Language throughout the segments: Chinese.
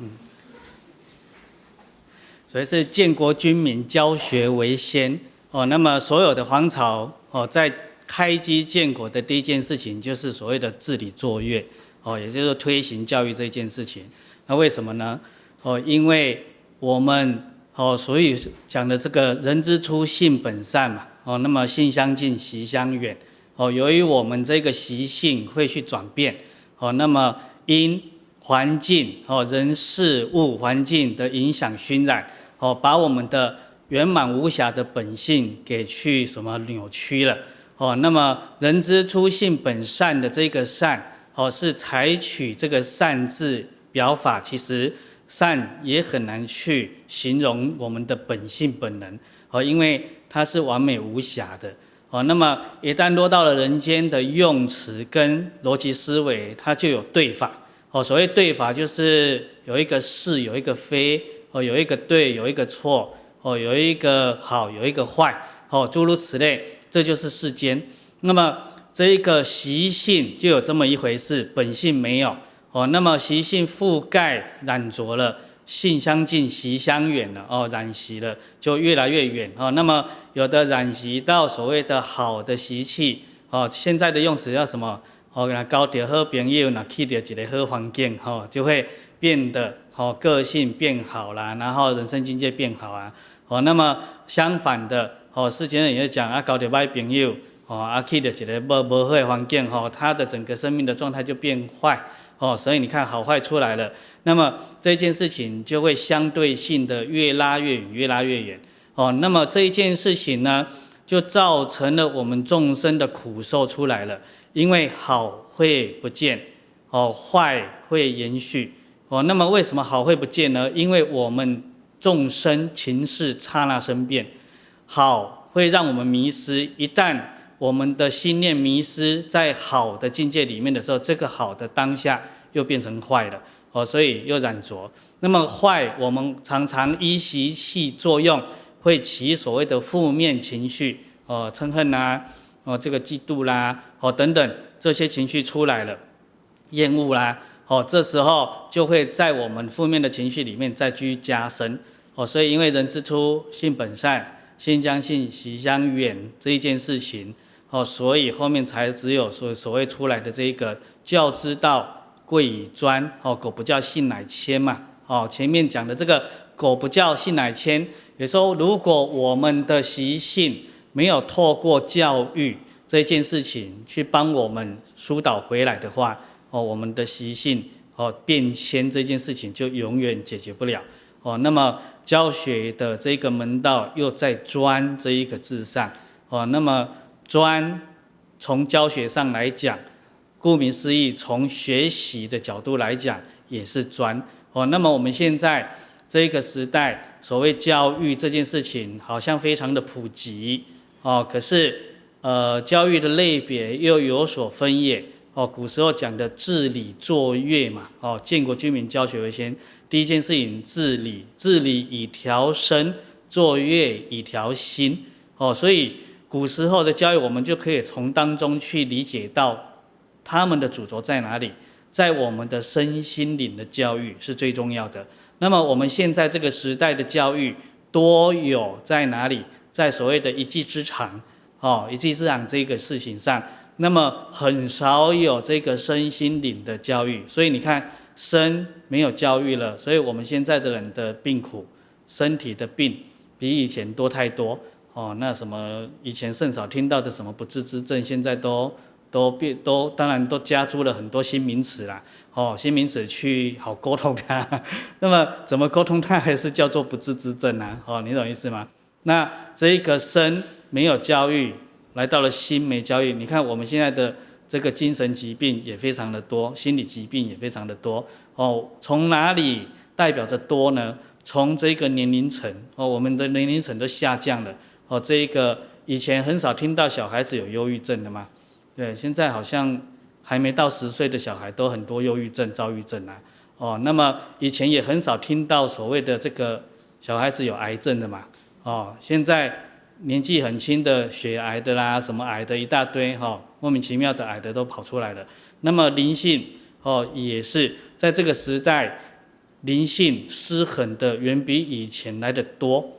嗯，所以是建国军民，教学为先哦。那么所有的皇朝哦，在开基建国的第一件事情，就是所谓的治理作乐哦，也就是推行教育这件事情。那为什么呢？哦，因为我们哦，所以讲的这个人之初，性本善嘛。哦，那么性相近，习相远。哦，由于我们这个习性会去转变。哦，那么因环境哦，人事物环境的影响熏染，哦，把我们的圆满无瑕的本性给去什么扭曲了？哦，那么人之初性本善的这个善，哦，是采取这个善字表法，其实善也很难去形容我们的本性本能，哦，因为它是完美无瑕的。哦，那么一旦落到了人间的用词跟逻辑思维，它就有对法。哦，所谓对法就是有一个是，有一个非，哦，有一个对，有一个错，哦，有一个好，有一个坏，哦，诸如此类，这就是世间。那么这一个习性就有这么一回事，本性没有。哦，那么习性覆盖染着了。性相近，习相远了哦，染习了就越来越远哦。那么有的染习到所谓的好的习气哦，现在的用词叫什么？哦，那交到好朋友，那去到一个好环境哦，就会变得哦，个性变好啦，然后人生境界变好啊。哦，那么相反的哦，世间人也讲啊，交到坏朋友哦，啊去到一个不不好的环境哦，他的整个生命的状态就变坏。哦，所以你看好坏出来了，那么这件事情就会相对性的越拉越远，越拉越远。哦，那么这一件事情呢，就造成了我们众生的苦受出来了。因为好会不见，哦，坏会延续。哦，那么为什么好会不见呢？因为我们众生情识刹那生变，好会让我们迷失。一旦我们的心念迷失在好的境界里面的时候，这个好的当下又变成坏了哦，所以又染浊。那么坏，我们常常依习气作用，会起所谓的负面情绪哦，嗔恨啦，哦，这个嫉妒啦，哦等等这些情绪出来了，厌恶啦，哦，这时候就会在我们负面的情绪里面再继续加深哦。所以因为人之初性本善，性相近，习相远这一件事情。哦，所以后面才只有所所谓出来的这一个教之道贵以专，哦，苟不教性乃迁嘛。哦，前面讲的这个苟不教性乃迁，也说如果我们的习性没有透过教育这件事情去帮我们疏导回来的话，哦，我们的习性哦变迁这件事情就永远解决不了。哦，那么教学的这个门道又在专这一个字上。哦，那么。专从教学上来讲，顾名思义，从学习的角度来讲也是专哦。那么我们现在这个时代，所谓教育这件事情好像非常的普及哦。可是呃，教育的类别又有所分野哦。古时候讲的治理作乐嘛哦，建国军民，教学为先。第一件事情治理，治理以调身，作乐以调心哦。所以。古时候的教育，我们就可以从当中去理解到他们的主轴在哪里，在我们的身心灵的教育是最重要的。那么我们现在这个时代的教育多有在哪里？在所谓的一技之长，哦，一技之长这个事情上，那么很少有这个身心灵的教育。所以你看，身没有教育了，所以我们现在的人的病苦，身体的病比以前多太多。哦，那什么以前甚少听到的什么不治之症，现在都都变都当然都加诸了很多新名词啦。哦，新名词去好沟通它。那么怎么沟通它还是叫做不治之症啊？哦，你懂意思吗？那这一个身没有教育，来到了心没教育。你看我们现在的这个精神疾病也非常的多，心理疾病也非常的多。哦，从哪里代表着多呢？从这个年龄层哦，我们的年龄层都下降了。哦，这一个以前很少听到小孩子有忧郁症的嘛，对，现在好像还没到十岁的小孩都很多忧郁症、躁郁症啊。哦，那么以前也很少听到所谓的这个小孩子有癌症的嘛。哦，现在年纪很轻的血癌的啦，什么癌的一大堆哈、哦，莫名其妙的癌的都跑出来了。那么灵性哦，也是在这个时代灵性失衡的远比以前来的多。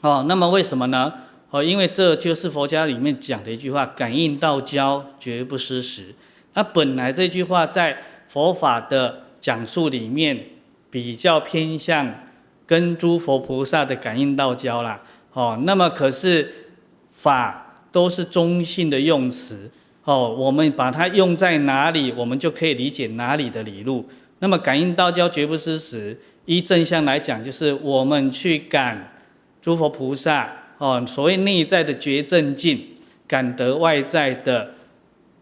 哦，那么为什么呢？哦，因为这就是佛家里面讲的一句话：“感应道交，绝不失时。”那本来这句话在佛法的讲述里面比较偏向跟诸佛菩萨的感应道交啦。哦，那么可是法都是中性的用词。哦，我们把它用在哪里，我们就可以理解哪里的理路。那么感应道交，绝不失时。依正向来讲，就是我们去感。诸佛菩萨哦，所谓内在的觉正境，感得外在的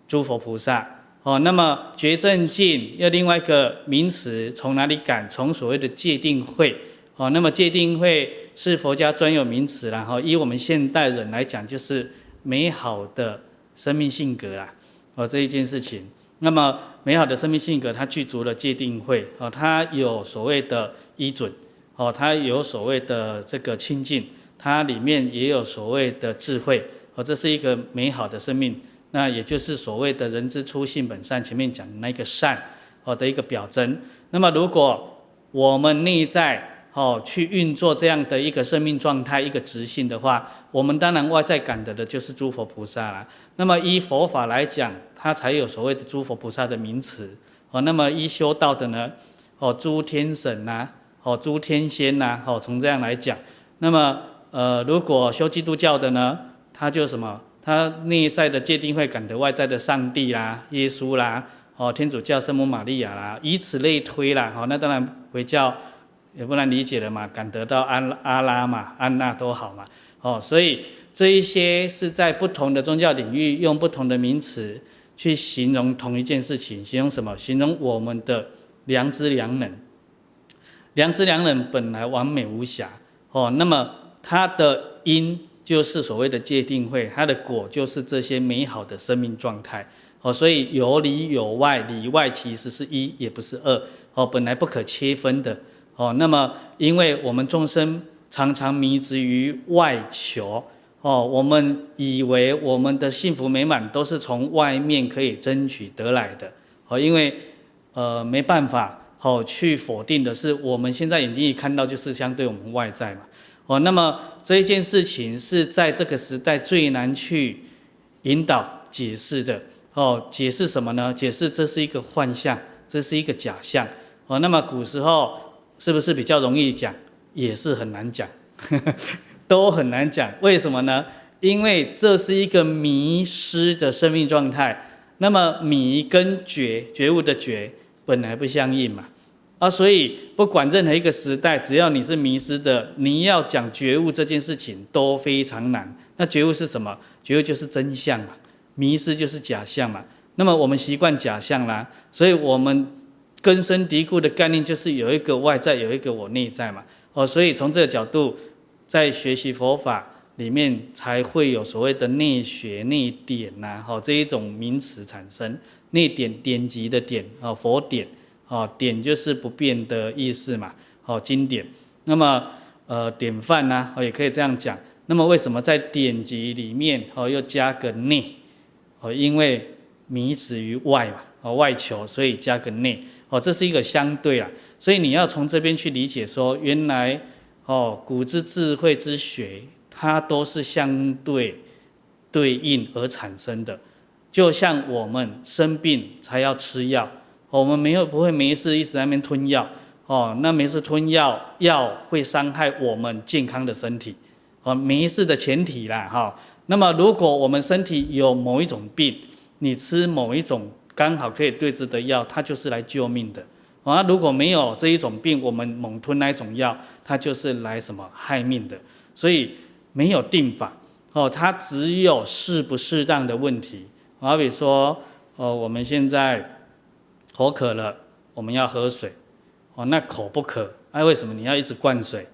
诸佛菩萨哦。那么觉正境要另外一个名词，从哪里感？从所谓的界定会哦。那么戒定慧是佛家专有名词，然后以我们现代人来讲，就是美好的生命性格啦哦，这一件事情。那么美好的生命性格，它具足了戒定慧哦，它有所谓的依准。哦，它有所谓的这个清净，它里面也有所谓的智慧，哦，这是一个美好的生命，那也就是所谓的人之初性本善，前面讲的那个善，哦的一个表征。那么如果我们内在哦去运作这样的一个生命状态，一个直性的话，我们当然外在感得的就是诸佛菩萨啦。那么依佛法来讲，它才有所谓的诸佛菩萨的名词。哦，那么依修道的呢，哦，诸天神呐、哦，诸天仙呐、哦，从这样来讲，那么，呃，如果修基督教的呢，他就什么？他内在的界定会感得外在的上帝啦、耶稣啦，哦，天主教圣母玛利亚啦，以此类推啦，哦，那当然回教也不难理解了嘛，感得到安阿拉嘛，安娜都好嘛，哦，所以这一些是在不同的宗教领域用不同的名词去形容同一件事情，形容什么？形容我们的良知良能。良知良能本来完美无瑕，哦，那么它的因就是所谓的戒定慧，它的果就是这些美好的生命状态，哦，所以有里有外，里外其实是一，也不是二，哦，本来不可切分的，哦，那么因为我们众生常常迷执于外求，哦，我们以为我们的幸福美满都是从外面可以争取得来的，哦，因为呃没办法。哦，去否定的是我们现在眼睛一看到就是相对我们外在嘛。哦，那么这一件事情是在这个时代最难去引导解释的。哦，解释什么呢？解释这是一个幻象，这是一个假象。哦，那么古时候是不是比较容易讲？也是很难讲，都很难讲。为什么呢？因为这是一个迷失的生命状态。那么迷跟觉，觉悟的觉本来不相应嘛。啊，所以不管任何一个时代，只要你是迷失的，你要讲觉悟这件事情都非常难。那觉悟是什么？觉悟就是真相嘛，迷失就是假象嘛。那么我们习惯假象啦，所以我们根深蒂固的概念就是有一个外在，有一个我内在嘛。哦，所以从这个角度，在学习佛法里面才会有所谓的内学内典呐，哦这一种名词产生。内典典籍的典啊，佛典。哦，典就是不变的意思嘛。哦，经典。那么，呃，典范呢？哦，也可以这样讲。那么，为什么在典籍里面哦又加个内？哦，因为迷执于外嘛，外求，所以加个内。哦，这是一个相对啊。所以你要从这边去理解说，原来哦，古之智慧之学，它都是相对对应而产生的。就像我们生病才要吃药。我们没有不会没事一直在那边吞药哦，那没事吞药，药会伤害我们健康的身体哦，没事的前提啦哈。那么如果我们身体有某一种病，你吃某一种刚好可以对治的药，它就是来救命的啊。如果没有这一种病，我们猛吞那一种药，它就是来什么害命的。所以没有定法哦，它只有适不适当的问题。好比说哦，我们现在。口渴了，我们要喝水，哦，那口不渴，哎，为什么你要一直灌水？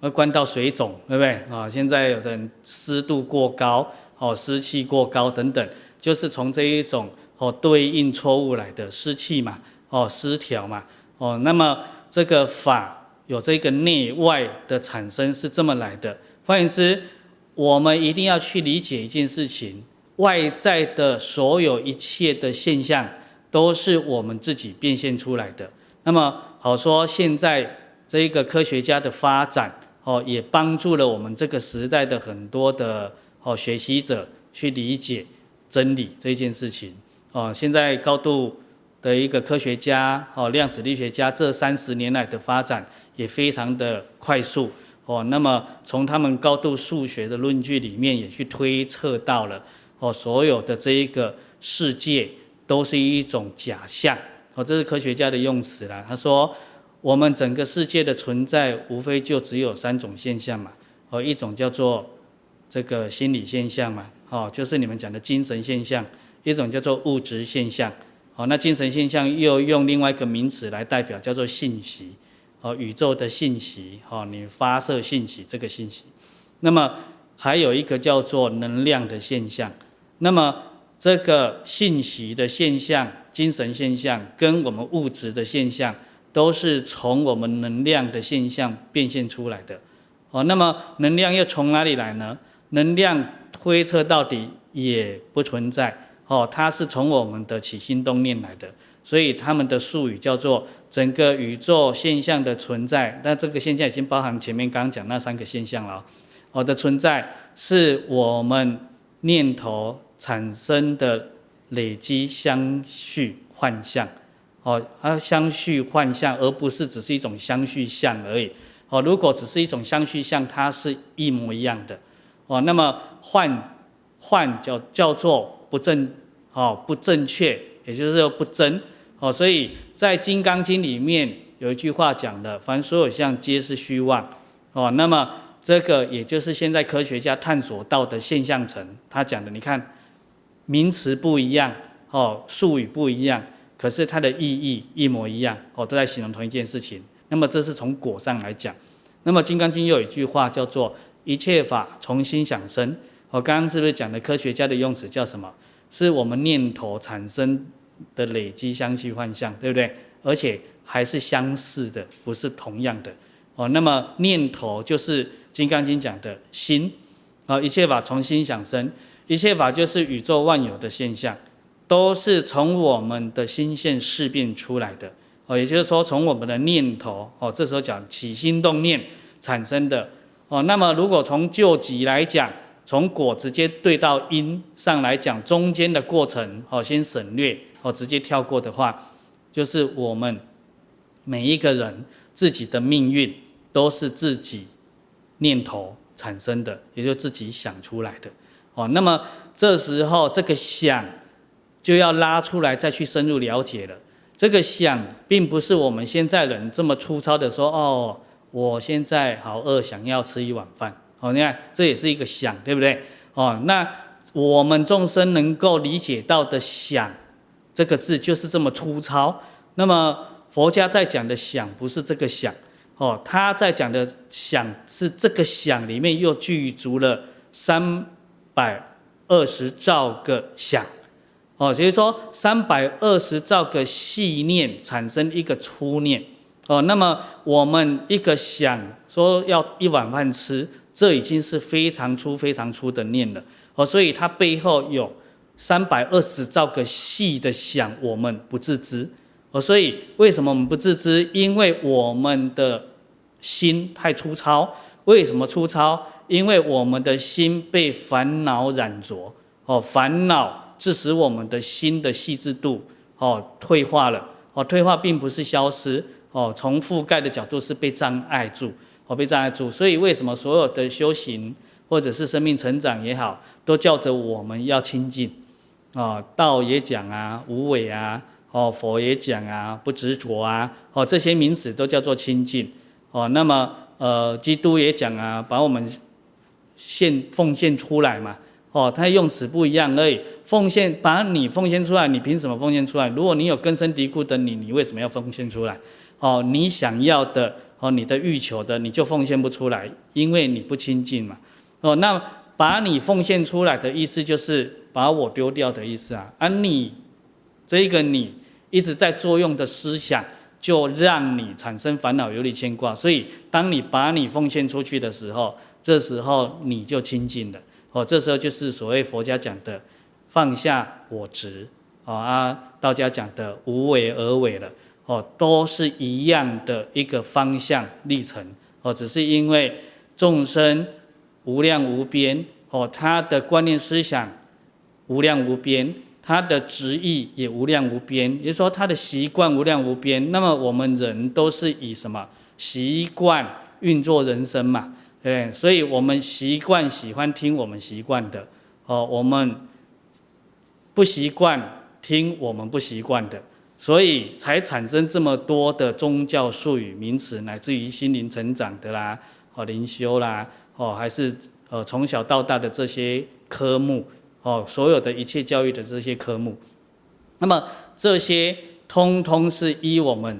会灌到水肿，对不对？啊，现在有的人湿度过高，哦，湿气过高等等，就是从这一种哦对应错误来的湿气嘛，哦，失调嘛，哦，那么这个法有这个内外的产生是这么来的。换言之，我们一定要去理解一件事情，外在的所有一切的现象。都是我们自己变现出来的。那么好说现在这一个科学家的发展，哦，也帮助了我们这个时代的很多的哦学习者去理解真理这件事情。哦，现在高度的一个科学家，哦，量子力学家这三十年来的发展也非常的快速。哦，那么从他们高度数学的论据里面也去推测到了，哦，所有的这一个世界都是一种假象。哦，这是科学家的用词啦。他说，我们整个世界的存在无非就只有三种现象嘛。哦，一种叫做这个心理现象嘛，哦，就是你们讲的精神现象。一种叫做物质现象，哦，那精神现象又用另外一个名词来代表，叫做信息，哦，宇宙的信息，哦，你发射信息这个信息。那么还有一个叫做能量的现象，那么这个信息的现象、精神现象跟我们物质的现象，都是从我们能量的现象变现出来的，哦，那么能量又从哪里来呢？能量推测到底也不存在。哦，它是从我们的起心动念来的，所以他们的术语叫做整个宇宙现象的存在。那这个现象已经包含前面刚刚讲那三个现象了。哦，的存在是我们念头产生的累积相续幻象。哦，而相续幻象，而不是只是一种相续相而已。哦，如果只是一种相续相，它是一模一样的。哦，那么幻幻叫叫做。不正，哦，不正确，也就是说不真，哦，所以在《金刚经》里面有一句话讲的，凡所有相皆是虚妄，哦，那么这个也就是现在科学家探索到的现象层，他讲的，你看名词不一样，哦，术语不一样，可是它的意义一模一样，哦，都在形容同一件事情。那么这是从果上来讲，那么《金刚经》又有一句话叫做一切法从心想生。我刚刚是不是讲的科学家的用词叫什么？是我们念头产生的累积相续幻象，对不对？而且还是相似的，不是同样的。哦，那么念头就是《金刚经》讲的心。啊，一切法从心想生，一切法就是宇宙万有的现象，都是从我们的心现事变出来的。哦，也就是说，从我们的念头，哦，这时候讲起心动念产生的。哦，那么如果从究极来讲，从果直接对到因上来讲，中间的过程哦，先省略哦，直接跳过的话，就是我们每一个人自己的命运都是自己念头产生的，也就自己想出来的哦。那么这时候这个想就要拉出来再去深入了解了。这个想并不是我们现在人这么粗糙的说哦，我现在好饿，想要吃一碗饭。哦，你看，这也是一个想，对不对？哦，那我们众生能够理解到的想这个字就是这么粗糙。那么佛家在讲的想不是这个想，哦，他在讲的想是这个想里面又具足了三百二十兆个想，哦，所以说三百二十兆个细念产生一个粗念，哦，那么我们一个想说要一碗饭吃。这已经是非常粗、非常粗的念了哦，所以它背后有三百二十兆个细的想，我们不自知哦。所以为什么我们不自知？因为我们的心太粗糙。为什么粗糙？因为我们的心被烦恼染着哦，烦恼致使我们的心的细致度哦退化了哦，退化并不是消失哦，从覆盖的角度是被障碍住。我被障碍住，所以为什么所有的修行或者是生命成长也好，都叫着我们要清净啊？道也讲啊，无为啊，哦，佛也讲啊，不执着啊，哦，这些名词都叫做清净哦。那么呃，基督也讲啊，把我们献奉献出来嘛，哦，他用词不一样而已。奉献，把你奉献出来，你凭什么奉献出来？如果你有根深蒂固的你，你为什么要奉献出来？哦，你想要的。哦，你的欲求的你就奉献不出来，因为你不清净嘛。哦，那把你奉献出来的意思就是把我丢掉的意思啊。而你这一个你一直在作用的思想，就让你产生烦恼、忧虑、牵挂。所以，当你把你奉献出去的时候，这时候你就清净了。哦，这时候就是所谓佛家讲的放下我执。啊，道家讲的无为而为了。哦，都是一样的一个方向历程哦，只是因为众生无量无边哦，他的观念思想无量无边，他的执意也无量无边，也就是说他的习惯无量无边。那么我们人都是以什么习惯运作人生嘛？对，所以我们习惯喜欢听我们习惯的哦，我们不习惯听我们不习惯的。所以才产生这么多的宗教术语名词，乃至于心灵成长的啦，哦灵修啦，哦还是呃从小到大的这些科目，哦所有的一切教育的这些科目，那么这些通通是依我们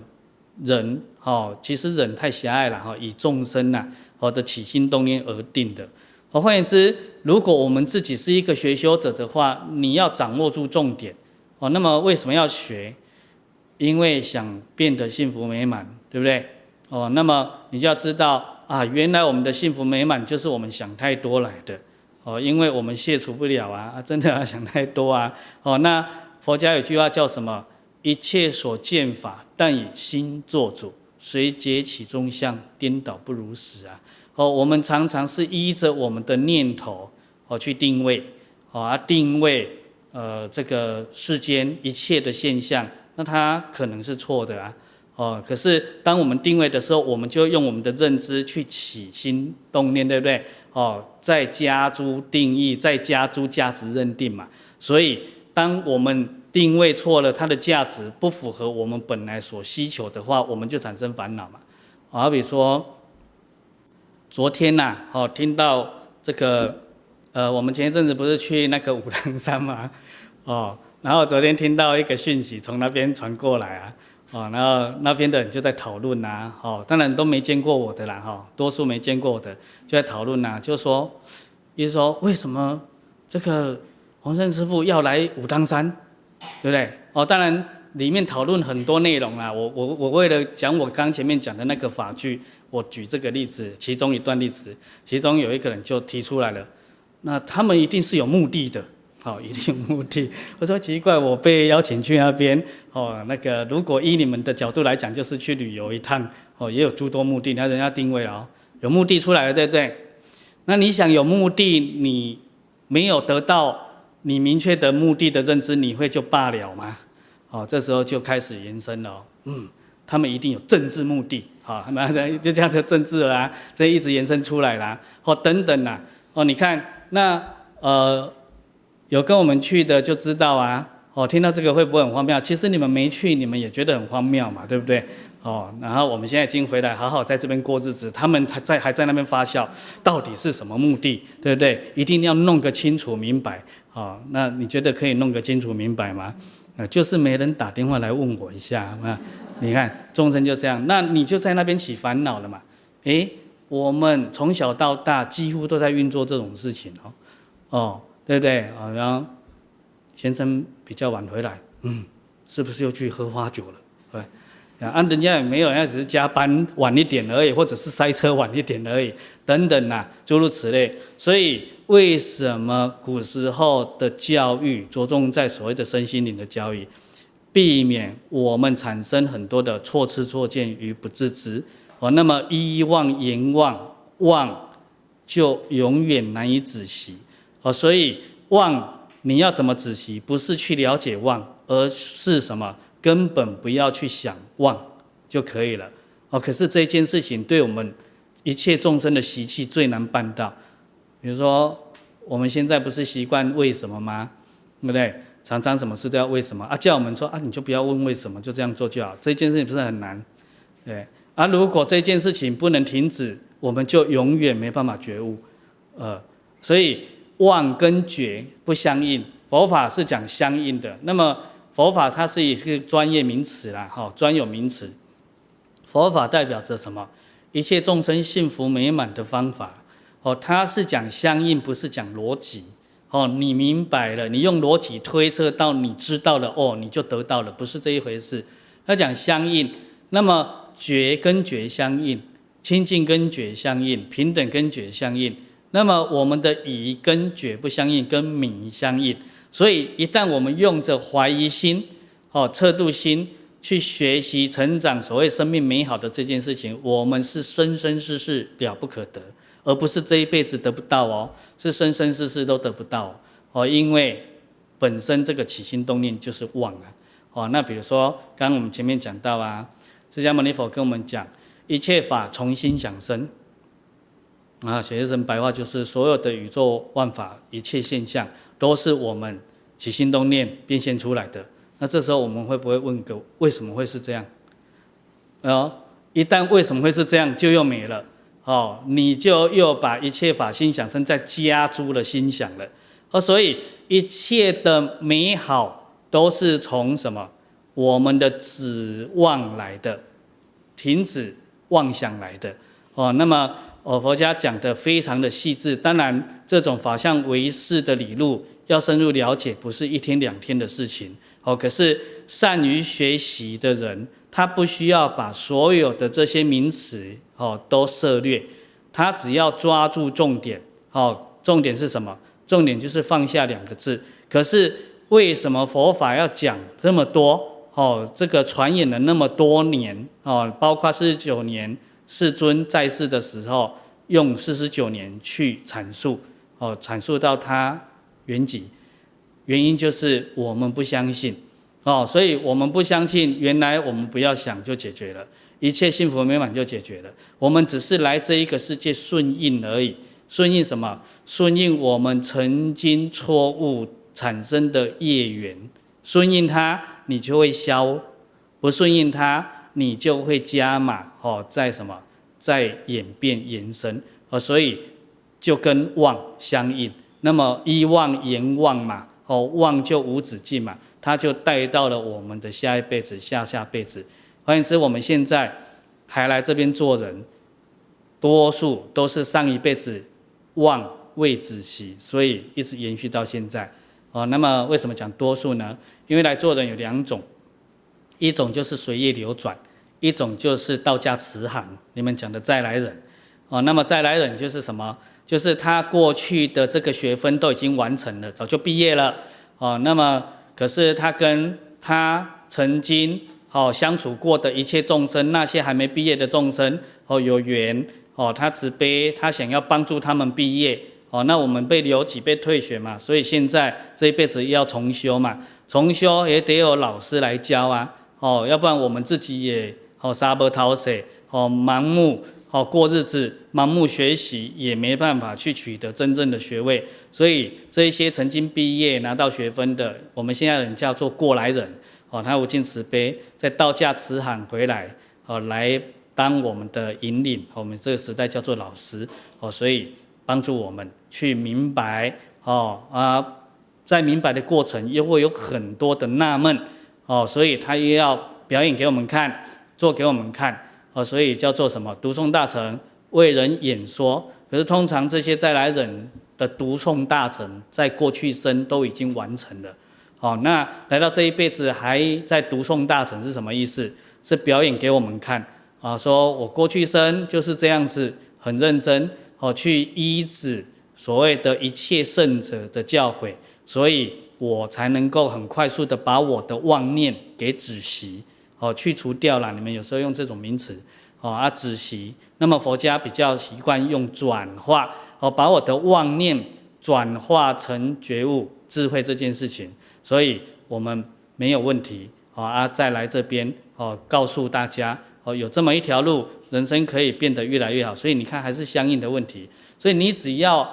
人，哦其实人太狭隘了哈，以众生呐，哦的起心动念而定的。哦换言之，如果我们自己是一个学修者的话，你要掌握住重点，哦那么为什么要学？因为想变得幸福美满，对不对？哦，那么你就要知道啊，原来我们的幸福美满就是我们想太多来的哦，因为我们卸除不了啊，真的啊想太多啊。哦，那佛家有句话叫什么？一切所见法，但以心作主，随解其中相，颠倒不如实啊。哦，我们常常是依着我们的念头哦去定位，哦而定位呃这个世间一切的现象。那它可能是错的啊，哦，可是当我们定位的时候，我们就用我们的认知去起心动念，对不对？哦，再加诸定义，再加诸价值认定嘛。所以，当我们定位错了，它的价值不符合我们本来所需求的话，我们就产生烦恼嘛。好比说，昨天呐，哦，听到这个，呃，我们前一阵子不是去那个武当山嘛，哦。然后昨天听到一个讯息从那边传过来啊，哦，然后那边的人就在讨论呐，哦，当然都没见过我的啦，哈，多数没见过我的就在讨论呐，就说，意思说为什么这个洪胜师父要来武当山，对不对？哦，当然里面讨论很多内容啦，我我我为了讲我刚前面讲的那个法句，我举这个例子，其中一段例子，其中有一个人就提出来了，那他们一定是有目的的。好，一定有目的。我说奇怪，我被邀请去那边，哦，那个如果依你们的角度来讲，就是去旅游一趟，哦，也有诸多目的。那人家定位了哦，有目的出来了，对不对？那你想有目的，你没有得到你明确的目的的认知，你会就罢了吗？哦，这时候就开始延伸了，嗯，他们一定有政治目的，好，那就这样就政治啦，这一直延伸出来啦，哦，等等啦，哦，你看那呃。有跟我们去的就知道啊，哦，听到这个会不会很荒谬？其实你们没去，你们也觉得很荒谬嘛，对不对？哦，然后我们现在已经回来，好好在这边过日子，他们还在还在那边发笑，到底是什么目的？对不对？一定要弄个清楚明白。哦，那你觉得可以弄个清楚明白吗？呃，就是没人打电话来问我一下，啊，你看众生就这样，那你就在那边起烦恼了嘛？诶，我们从小到大几乎都在运作这种事情哦，哦。对不对啊？然后先生比较晚回来，嗯，是不是又去喝花酒了？对，啊，人家也没有，人家只是加班晚一点而已，或者是塞车晚一点而已，等等呐、啊，诸如此类。所以为什么古时候的教育着重在所谓的身心灵的教育，避免我们产生很多的错知错见与不自知？哦，那么依妄言妄，妄就永远难以止息。哦，所以望你要怎么止息？不是去了解望，而是什么？根本不要去想望就可以了。哦，可是这件事情对我们一切众生的习气最难办到。比如说，我们现在不是习惯为什么吗？对不对？常常什么事都要为什么啊？叫我们说啊，你就不要问为什么，就这样做就好。这件事情不是很难？对。啊，如果这件事情不能停止，我们就永远没办法觉悟。呃，所以。妄跟觉不相应，佛法是讲相应的。那么佛法它是一个专业名词啦，哈，专有名词。佛法代表着什么？一切众生幸福美满的方法。哦，它是讲相应，不是讲逻辑。哦，你明白了，你用逻辑推测到你知道了，哦，你就得到了，不是这一回事。它讲相应，那么觉跟觉相应，清净跟觉相应，平等跟觉相应。那么我们的疑跟觉不相应，跟敏相应，所以一旦我们用着怀疑心、哦测度心去学习成长，所谓生命美好的这件事情，我们是生生世世了不可得，而不是这一辈子得不到哦，是生生世世都得不到哦，因为本身这个起心动念就是妄啊，哦，那比如说刚刚我们前面讲到啊，释迦牟尼佛跟我们讲，一切法从心想生，啊，写成白话就是所有的宇宙万法一切现象都是我们起心动念变现出来的。那这时候我们会不会问个为什么会是这样？哦，一旦为什么会是这样，就又没了哦，你就又把一切法心想生再加诸了心想了，而，所以一切的美好都是从什么？我们的指望来的，停止妄想来的哦。那么哦，佛家讲的非常的细致，当然这种法相唯识的理路要深入了解，不是一天两天的事情。哦，可是善于学习的人，他不需要把所有的这些名词哦都涉猎，他只要抓住重点。哦，重点是什么？重点就是放下两个字。可是为什么佛法要讲这么多？哦，这个传演了那么多年哦，包括四十九年世尊在世的时候，用四十九年去阐述哦，阐述到他圆寂。原因就是我们不相信，哦，所以我们不相信。原来我们不要想就解决了，一切幸福美满就解决了。我们只是来这一个世界顺应而已，顺应什么？顺应我们曾经错误产生的业缘，顺应它，你就会消；不顺应它，你就会加码。哦，在什么？在演变延伸。哦，所以就跟旺相应。那么一旺言旺嘛。哦，旺就无止境嘛，他就带到了我们的下一辈子、下下辈子。换言之，我们现在还来这边做人，多数都是上一辈子旺未止息，所以一直延续到现在。哦，那么为什么讲多数呢？因为来做人有两种，一种就是随意流转，一种就是道家慈航。你们讲的再来人，哦，那么再来人就是什么？就是他过去的这个学分都已经完成了，早就毕业了哦。那么，可是他跟他曾经哦相处过的一切众生，那些还没毕业的众生哦有缘哦，他慈悲，他想要帮助他们毕业哦。那我们被留级被退学嘛，所以现在这一辈子要重修嘛，重修也得有老师来教啊哦，要不然我们自己也哦沙波淘水哦盲目。好过日子，盲目学习也没办法去取得真正的学位，所以这一些曾经毕业拿到学分的，我们现在人叫做过来人，哦，他无尽慈悲，在道家慈航回来，哦，来当我们的引领，我们这个时代叫做老师，哦，所以帮助我们去明白，哦啊，在明白的过程又会有很多的纳闷，哦，所以他又要表演给我们看，做给我们看。哦，所以叫做什么？读诵大成，为人演说。可是通常这些再来人的读诵大成，在过去生都已经完成了。哦，那来到这一辈子还在读诵大成是什么意思？是表演给我们看啊，说我过去生就是这样子，很认真哦，去依止所谓的一切圣者的教诲，所以我才能够很快速的把我的妄念给止息。哦，去除掉了。你们有时候用这种名词，哦啊，止息。那么佛家比较习惯用转化，哦，把我的妄念转化成觉悟、智慧这件事情。所以我们没有问题，哦啊，再来这边，哦，告诉大家，哦，有这么一条路，人生可以变得越来越好。所以你看，还是相应的问题。所以你只要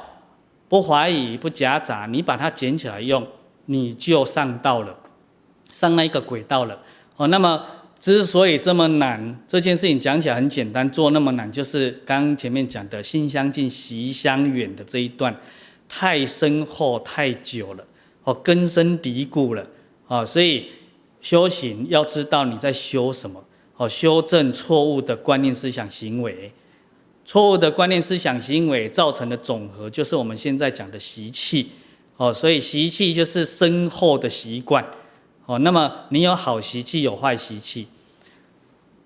不怀疑、不夹杂，你把它捡起来用，你就上道了，上那个轨道了。哦，那么。之所以这么难，这件事情讲起来很简单，做那么难，就是刚前面讲的心相近、习相远的这一段，太深厚、太久了，哦，根深蒂固了，啊，所以修行要知道你在修什么，哦，修正错误的观念、思想、行为，错误的观念、思想、行为造成的总和，就是我们现在讲的习气，哦，所以习气就是深厚的习惯。哦，那么你有好习气，有坏习气。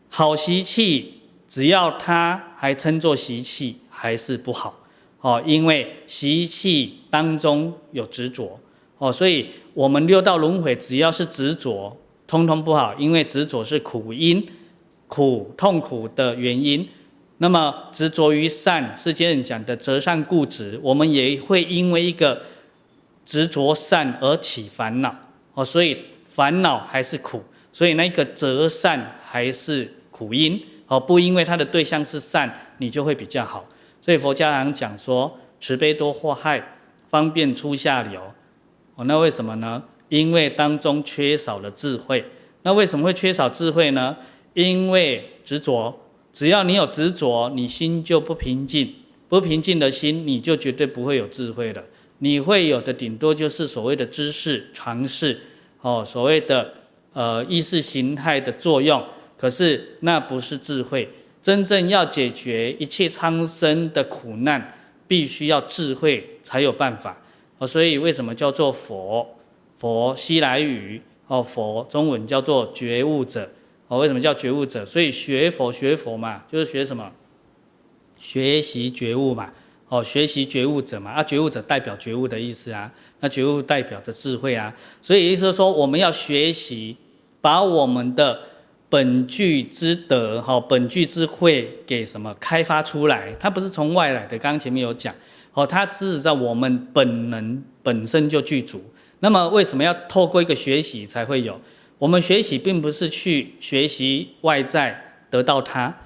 好习气，只要它还称作习气，还是不好。哦，因为习气当中有执着。哦，所以我们六道轮回，只要是执着，通通不好，因为执着是苦因，苦痛苦的原因。那么执着于善，世间人讲的择善固执，我们也会因为一个执着善而起烦恼哦，所以烦恼还是苦，所以那个择善还是苦因哦，不因为它的对象是善，你就会比较好。所以佛家常讲说，慈悲多祸害，方便出下流。哦，那为什么呢？因为当中缺少了智慧。那为什么会缺少智慧呢？因为执着，只要你有执着，你心就不平静。不平静的心，你就绝对不会有智慧了。你会有的顶多就是所谓的知识、常识，哦，所谓的呃意识形态的作用。可是那不是智慧。真正要解决一切苍生的苦难，必须要智慧才有办法。哦，所以为什么叫做佛？佛西来语哦，佛中文叫做觉悟者。哦，为什么叫觉悟者？所以学佛学佛嘛，就是学什么？学习觉悟嘛。哦，学习觉悟者嘛。啊，觉悟者代表觉悟的意思啊。那觉悟代表着智慧啊。所以意思是说，我们要学习，把我们的。本具之德，哈，本具智慧，给什么开发出来？它不是从外来的，刚刚前面有讲，哦，它只是在我们本能本身就具足。那么为什么要透过一个学习才会有？我们学习并不是去学习外在得到它，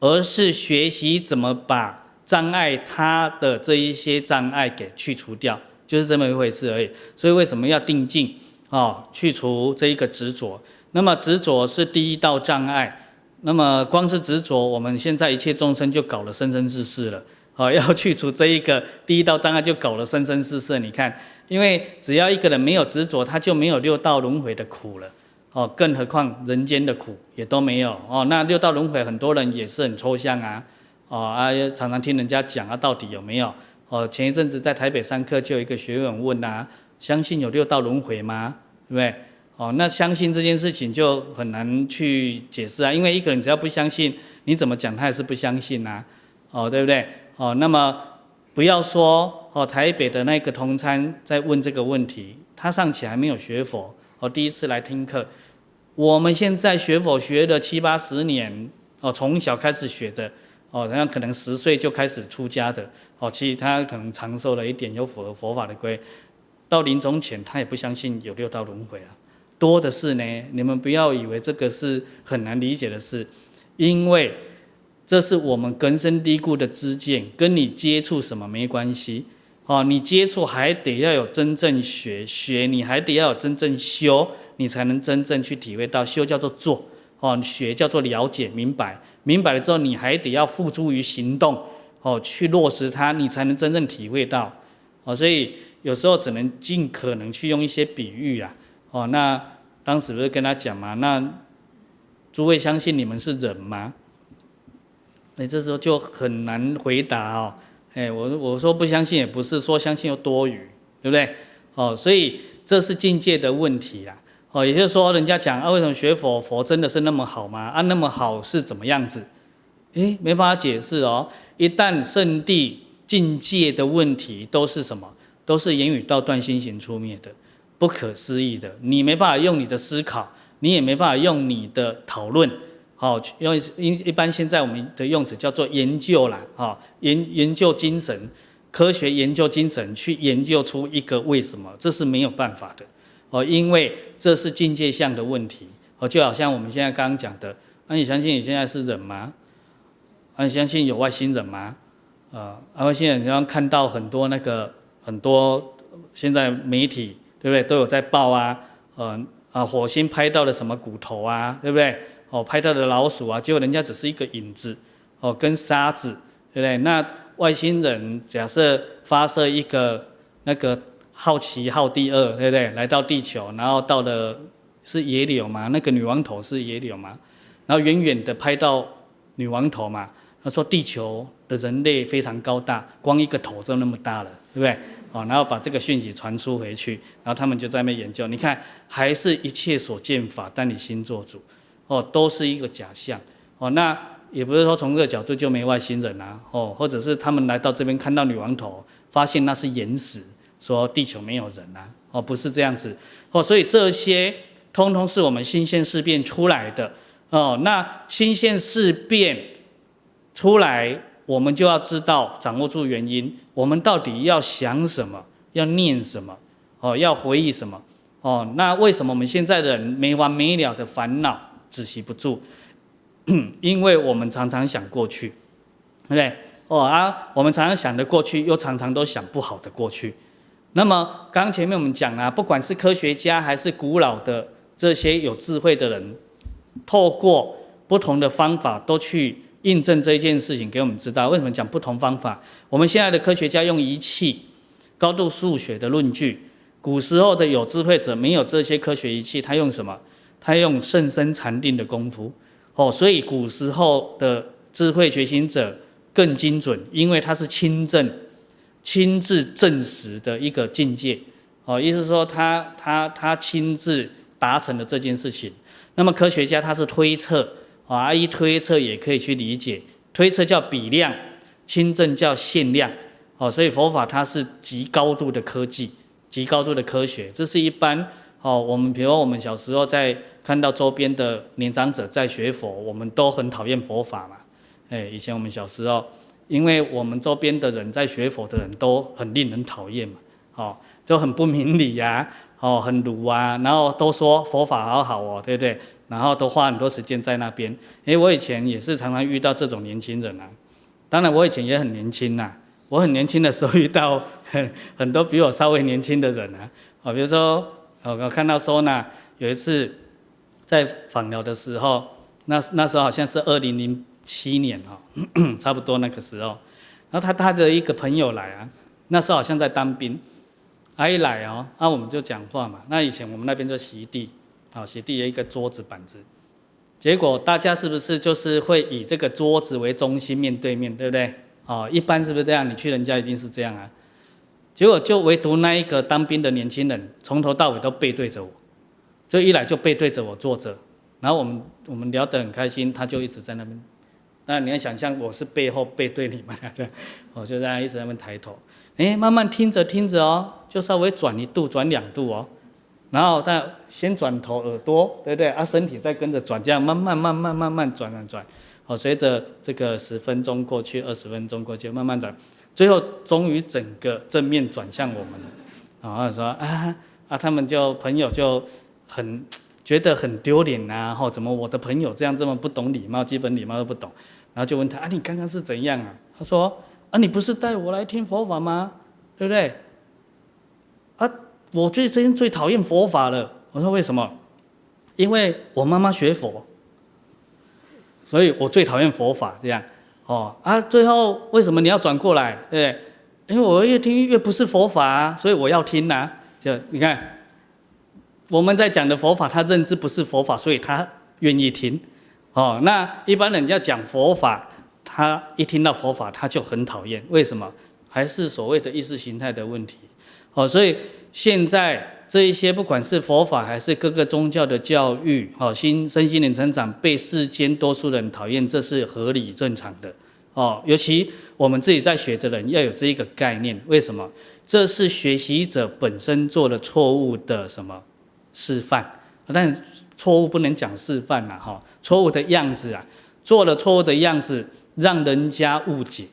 而是学习怎么把障碍它的这一些障碍给去除掉，就是这么一回事而已。所以为什么要定静？哦，去除这一个执着。那么执着是第一道障碍，那么光是执着，我们现在一切众生就搞了生生世世了。哦，要去除这一个第一道障碍，就搞了生生世世。你看，因为只要一个人没有执着，他就没有六道轮回的苦了。哦，更何况人间的苦也都没有。哦，那六道轮回很多人也是很抽象啊。哦啊，常常听人家讲啊，到底有没有？哦，前一阵子在台北上课就有一个学员问啊，相信有六道轮回吗？对不对？哦，那相信这件事情就很难去解释啊，因为一个人只要不相信，你怎么讲他也是不相信呐、啊，哦，对不对？哦，那么不要说哦，台北的那个同参在问这个问题，他尚且还没有学佛，哦，第一次来听课，我们现在学佛学了七八十年，哦，从小开始学的，哦，然后可能十岁就开始出家的，哦，其实他可能长寿了一点，又符合佛法的规，到临终前他也不相信有六道轮回啊。多的是呢，你们不要以为这个是很难理解的事，因为这是我们根深蒂固的知见，跟你接触什么没关系。哦，你接触还得要有真正学，学你还得要有真正修，你才能真正去体会到。修叫做做，哦，学叫做了解明白，明白了之后你还得要付诸于行动，哦，去落实它，你才能真正体会到。哦，所以有时候只能尽可能去用一些比喻啊。哦，那当时不是跟他讲嘛？那诸位相信你们是人吗？那这时候就很难回答哦。哎，我我说不相信也不是，说相信又多余，对不对？哦，所以这是境界的问题啊。哦，也就是说，人家讲啊，为什么学佛佛真的是那么好吗？啊，那么好是怎么样子？哎，没办法解释哦。一旦圣地境界的问题都是什么？都是言语道断、心行出灭的。不可思议的，你没办法用你的思考，你也没办法用你的讨论，好，用一一般现在我们的用词叫做研究啦，啊，研研究精神，科学研究精神去研究出一个为什么，这是没有办法的，哦，因为这是境界相的问题，哦，就好像我们现在刚刚讲的，那你相信你现在是人吗？那你相信有外星人吗？啊，外星人，你刚看到很多那个很多现在媒体。对不对？都有在报啊，呃啊，火星拍到了什么骨头啊，对不对？哦，拍到的老鼠啊，结果人家只是一个影子，哦，跟沙子，对不对？那外星人假设发射一个那个好奇号第二，对不对？来到地球，然后到了是野柳嘛？那个女王头是野柳嘛？然后远远的拍到女王头嘛？他说地球的人类非常高大，光一个头就那么大了，对不对？哦，然后把这个讯息传输回去，然后他们就在那边研究。你看，还是一切所见法，但你心做主。哦，都是一个假象。哦，那也不是说从这个角度就没外星人啊。哦，或者是他们来到这边看到女王头，发现那是岩石，说地球没有人啊。哦，不是这样子。哦，所以这些通通是我们新鲜事变出来的哦。那新鲜事变出来，我们就要知道掌握住原因，我们到底要想什么，要念什么，哦，要回忆什么，哦。那为什么我们现在的人没完没了的烦恼，止息不住？因为我们常常想过去，对不对？哦啊，我们常常想的过去，又常常都想不好的过去。那么刚前面我们讲啊，不管是科学家还是古老的这些有智慧的人，透过不同的方法都去印证这件事情，给我们知道为什么讲不同方法。我们现在的科学家用仪器、高度数学的论据，古时候的有智慧者没有这些科学仪器，他用什么？他用甚深禅定的功夫。哦，所以古时候的智慧觉醒者更精准，因为他是亲证。亲自证实的一个境界，哦，意思是说他他他亲自达成了这件事情。那么科学家他是推测，啊，一推测也可以去理解，推测叫比量，亲证叫现量，哦，所以佛法它是极高度的科技，极高度的科学。这是一般，哦，我们比如我们小时候在看到周边的年长者在学佛，我们都很讨厌佛法嘛，哎，以前我们小时候。因为我们周边的人在学佛的人都很令人讨厌嘛，哦，就很不明理呀，哦，很鲁啊，然后都说佛法好好哦，对不对？然后都花很多时间在那边。诶，我以前也是常常遇到这种年轻人啊。当然，我以前也很年轻呐。我很年轻的时候遇到很 很多比我稍微年轻的人啊，哦，比如说，我看到说呢，有一次在访寮的时候，那那时候好像是二零零。七年哈，差不多那个时候，然后他带着一个朋友来啊，那时候好像在当兵，他一来哦，那我们就讲话嘛。那以前我们那边就席地，啊，席地有一个桌子板子，结果大家是不是就是会以这个桌子为中心面对面，对不对？哦，一般是不是这样？你去人家一定是这样啊。结果就唯独那一个当兵的年轻人，从头到尾都背对着我，就一来就背对着我坐着，然后我们我们聊得很开心，他就一直在那边。那你要想象我是背后背对你们这样，我就这样一直在那边抬头，哎，慢慢听着听着哦，就稍微转一度转两度哦，然后他先转头耳朵，对不对？啊，身体再跟着转，这样慢慢慢慢慢慢转转转，哦，随着这个十分钟过去，二十分钟过去，慢慢转，最后终于整个正面转向我们了，然后说啊啊，他们就朋友就很觉得很丢脸呐，吼，怎么我的朋友这样这么不懂礼貌，基本礼貌都不懂。然后就问他啊，你刚刚是怎样啊？他说啊，你不是带我来听佛法吗？对不对？啊，我最近最讨厌佛法了。我说为什么？因为我妈妈学佛，所以我最讨厌佛法。这样哦啊，最后为什么你要转过来？对？因为我越听越不是佛法，所以我要听呐。就你看，我们在讲的佛法，他认知不是佛法，所以他愿意听。哦，那一般人家讲佛法，他一听到佛法他就很讨厌，为什么？还是所谓的意识形态的问题。哦，所以现在这一些不管是佛法还是各个宗教的教育，哦，心身心灵成长被世间多数人讨厌，这是合理正常的。哦，尤其我们自己在学的人要有这一个概念，为什么？这是学习者本身做了错误的什么示范？但错误不能讲示范呐，哈，错误的样子啊，做了错误的样子，让人家误解，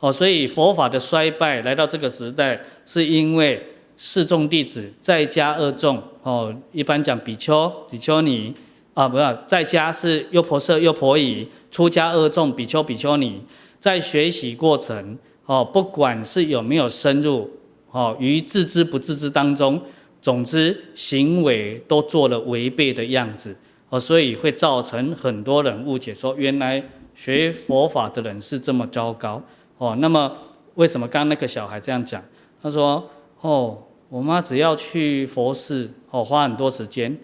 哦，所以佛法的衰败来到这个时代，是因为四众弟子在家二众，哦，一般讲比丘、比丘尼，啊，不要，在家是优婆塞、优婆夷，出家二众比丘、比丘尼，在学习过程，哦，不管是有没有深入，哦，于自知不自知当中。总之，行为都做了违背的样子，哦，所以会造成很多人误解，说原来学佛法的人是这么糟糕，哦，那么为什么刚那个小孩这样讲？他说，哦，我妈只要去佛寺，哦，花很多时间，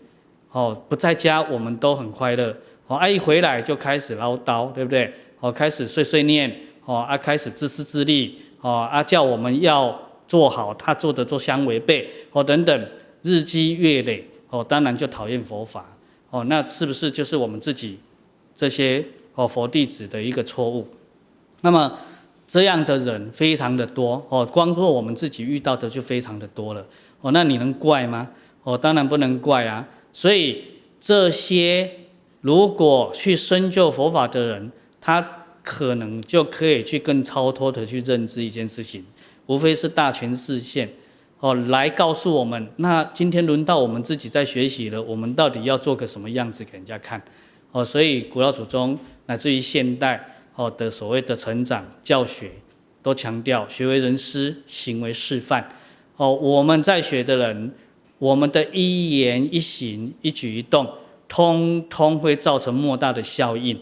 哦，不在家我们都很快乐，哦，阿姨回来就开始唠叨，对不对？哦，开始碎碎念，哦，啊，开始自私自利，哦，啊，叫我们要。做好他做的做相违背哦等等，日积月累哦，当然就讨厌佛法哦，那是不是就是我们自己这些哦佛弟子的一个错误？那么这样的人非常的多哦，光说我们自己遇到的就非常的多了哦，那你能怪吗？哦，当然不能怪啊。所以这些如果去深究佛法的人，他可能就可以去更超脱的去认知一件事情，无非是大权示现，哦，来告诉我们，那今天轮到我们自己在学习了，我们到底要做个什么样子给人家看，哦，所以古老祖宗乃至于现代哦的所谓的成长教学，都强调学为人师，行为示范，哦，我们在学的人，我们的一言一行、一举一动，通通会造成莫大的效应。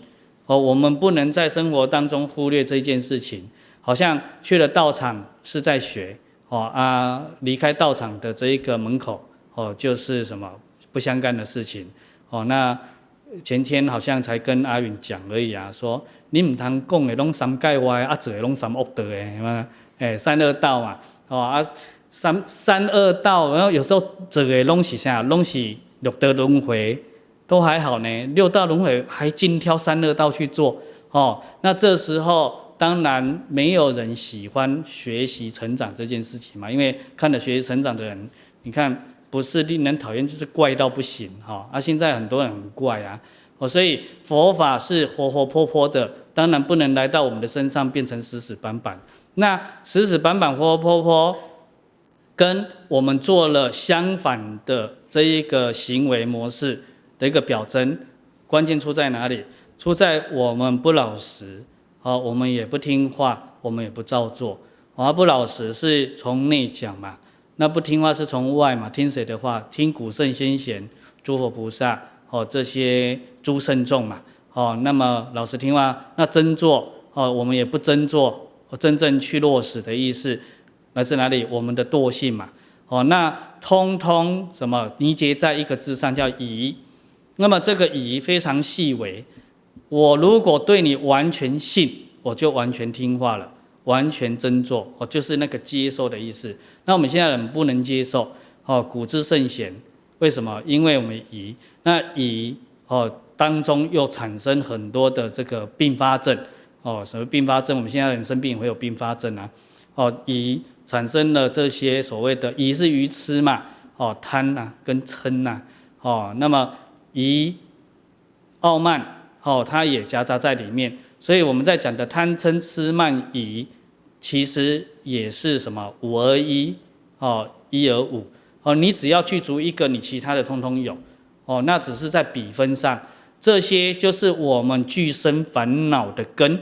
哦，我们不能在生活当中忽略这件事情，好像去了道场是在学，哦啊，离开道场的这一个门口，哦，就是什么不相干的事情，哦，那前天好像才跟阿允讲而已啊，说你唔通讲的拢三界歪，啊做的 �sh 三恶道诶，嘛，诶，三恶道嘛，哦啊，三三恶道，然后有时候做的拢是啥，拢是六道轮回。都还好呢，六道轮回还尽挑三恶道去做哦。那这时候当然没有人喜欢学习成长这件事情嘛，因为看了学习成长的人，你看不是令人讨厌，就是怪到不行哈。啊，现在很多人很怪啊，哦，所以佛法是活活泼泼的，当然不能来到我们的身上变成死死板板。那死死板板、活活泼泼，跟我们做了相反的这一个行为模式。的一个表征，关键出在哪里？出在我们不老实，啊，我们也不听话，我们也不照做。啊，不老实是从内讲嘛，那不听话是从外嘛？听谁的话？听古圣先贤、诸佛菩萨，哦，这些诸圣众嘛，哦，那么老实听话，那真做，哦，我们也不真做，真正去落实的意思来自哪里？我们的惰性嘛，哦，那通通什么凝结在一个字上，叫疑。那么这个疑非常细微，我如果对你完全信，我就完全听话了，完全真做，哦就是那个接受的意思。那我们现在人不能接受，哦，古之圣贤，为什么？因为我们疑，那疑哦当中又产生很多的这个并发症，哦，什么并发症？我们现在人生病会有并发症啊，哦，疑产生了这些所谓的疑是愚痴嘛，哦，贪呐、啊、跟嗔呐、啊，哦，那么。疑、傲慢，哦，它也夹杂在里面。所以我们在讲的贪嗔痴慢疑，其实也是什么五而一，哦，一而五，哦，你只要具足一个，你其他的通通有，哦，那只是在比分上。这些就是我们具生烦恼的根。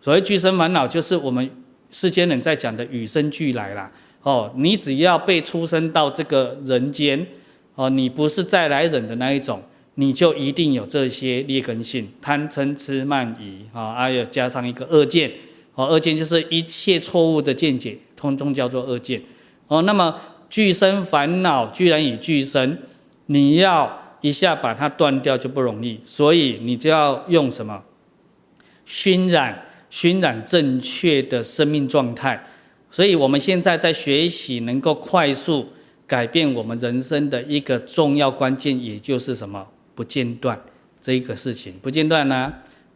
所谓具生烦恼，就是我们世间人在讲的与生俱来啦。哦，你只要被出生到这个人间，哦，你不是再来人的那一种。你就一定有这些劣根性，贪嗔痴慢疑啊，还有加上一个恶见，哦，恶见就是一切错误的见解，通通叫做恶见。哦，那么俱生烦恼居然已俱生，你要一下把它断掉就不容易，所以你就要用什么？熏染，熏染正确的生命状态。所以我们现在在学习，能够快速改变我们人生的一个重要关键，也就是什么？不间断这一个事情，不间断呢，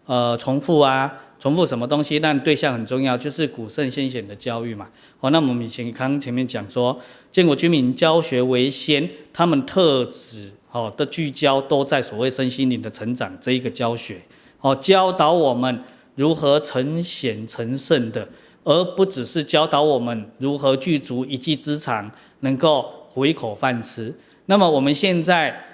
呃，重复啊，重复什么东西？但对象很重要，就是古圣先贤的教育嘛。好，那我们以前刚前面讲说，建国军民教学为先，他们特指好的聚焦都在所谓身心灵的成长这一个教学，哦，教导我们如何成贤成圣的，而不只是教导我们如何具足一技之长，能够糊口饭吃。那么我们现在。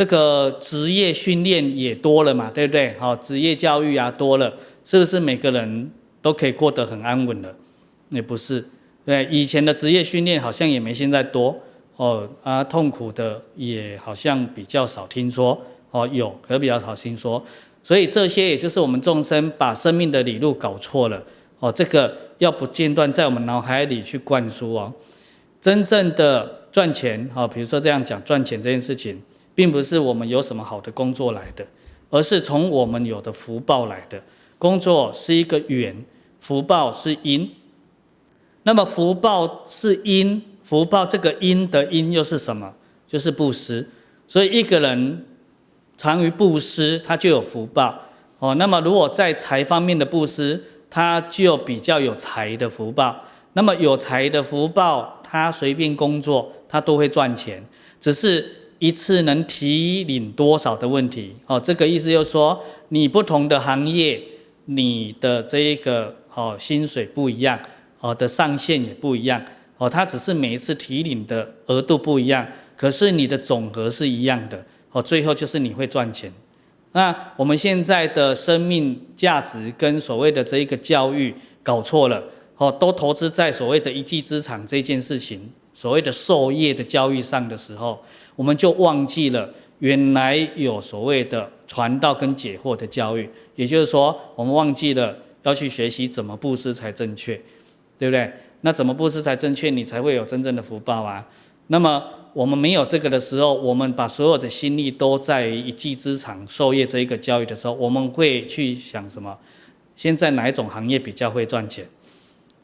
这个职业训练也多了嘛，对不对？好，职业教育啊多了，是不是每个人都可以过得很安稳了？也不是，对，以前的职业训练好像也没现在多哦，啊，痛苦的也好像比较少听说哦，有，可比较少听说，所以这些也就是我们众生把生命的理路搞错了哦，这个要不间断在我们脑海里去灌输哦，真正的赚钱哦，比如说这样讲赚钱这件事情。并不是我们有什么好的工作来的，而是从我们有的福报来的。工作是一个缘，福报是因。那么福报是因，福报这个因的因又是什么？就是布施。所以一个人常于布施，他就有福报。哦，那么如果在财方面的布施，他就比较有财的福报。那么有财的福报，他随便工作，他都会赚钱。只是。一次能提领多少的问题。哦，这个意思就是说，你不同的行业，你的这一个哦薪水不一样，哦的上限也不一样。哦，它只是每一次提领的额度不一样，可是你的总和是一样的。哦，最后就是你会赚钱。那我们现在的生命价值跟所谓的这一个教育搞错了。哦，都投资在所谓的一技之长这件事情，所谓的授业的教育上的时候，我们就忘记了原来有所谓的传道跟解惑的教育。也就是说，我们忘记了要去学习怎么布施才正确，对不对？那怎么布施才正确，你才会有真正的福报啊。那么我们没有这个的时候，我们把所有的心力都在于一技之长授业这一个教育的时候，我们会去想什么？现在哪一种行业比较会赚钱？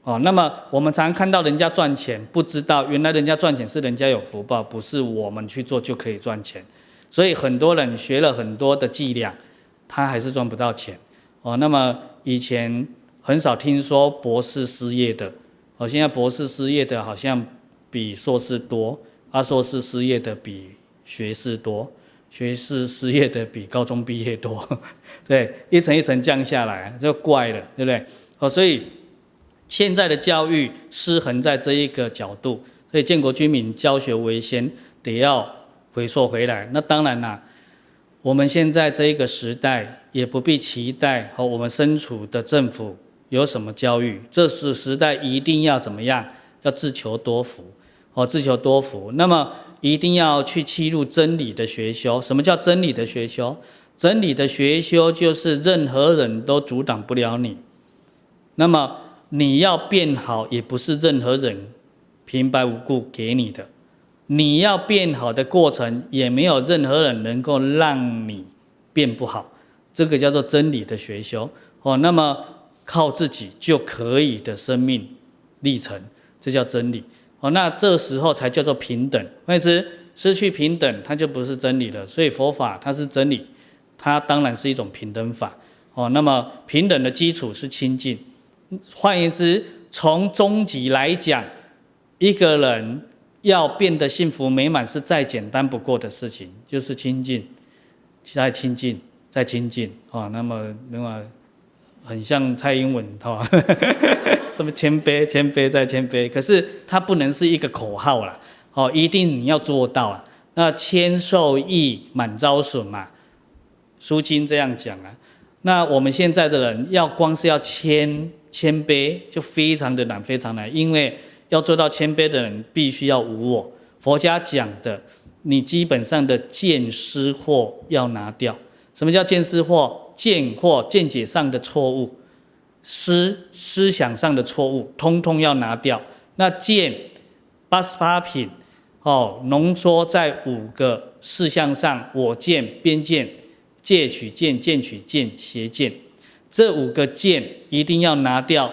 哦，那么我们常看到人家赚钱，不知道原来人家赚钱是人家有福报，不是我们去做就可以赚钱。所以很多人学了很多的伎俩，他还是赚不到钱。哦，那么以前很少听说博士失业的。哦，现在博士失业的好像比硕士多，啊，硕士失业的比学士多，学士失业的比高中毕业多，对，一层一层降下来就怪了，对不对？哦，所以现在的教育失衡在这一个角度，所以建国军民教学为先，得要回溯回来。那当然啦，我们现在这一个时代也不必期待和我们身处的政府。有什么教育？这是时代一定要怎么样？要自求多福，哦，自求多福。那么一定要去契入真理的学修。什么叫真理的学修？真理的学修就是任何人都阻挡不了你。那么你要变好，也不是任何人平白无故给你的。你要变好的过程，也没有任何人能够让你变不好。这个叫做真理的学修。哦，那么。靠自己就可以的生命历程，这叫真理哦。那这时候才叫做平等。为之失去平等，它就不是真理了。所以佛法它是真理，它当然是一种平等法哦。那么平等的基础是清净。换言之，从终极来讲，一个人要变得幸福美满，是再简单不过的事情，就是亲近，再亲近，再清净哦。那么另外。很像蔡英文，哈，什么谦卑、谦卑再谦卑，可是它不能是一个口号啦，哦，一定你要做到啊。那谦受益，满招损嘛，《书经》这样讲啊。那我们现在的人要光是要谦谦卑，就非常的难，非常难，因为要做到谦卑的人，必须要无我。佛家讲的，你基本上的见思惑要拿掉。什么叫见思惑？见或见解上的错误，思思想上的错误，通通要拿掉。那见八十八品，哦，浓缩在五个事项上：我见、边见、戒取见、见取见、邪见。这五个见一定要拿掉，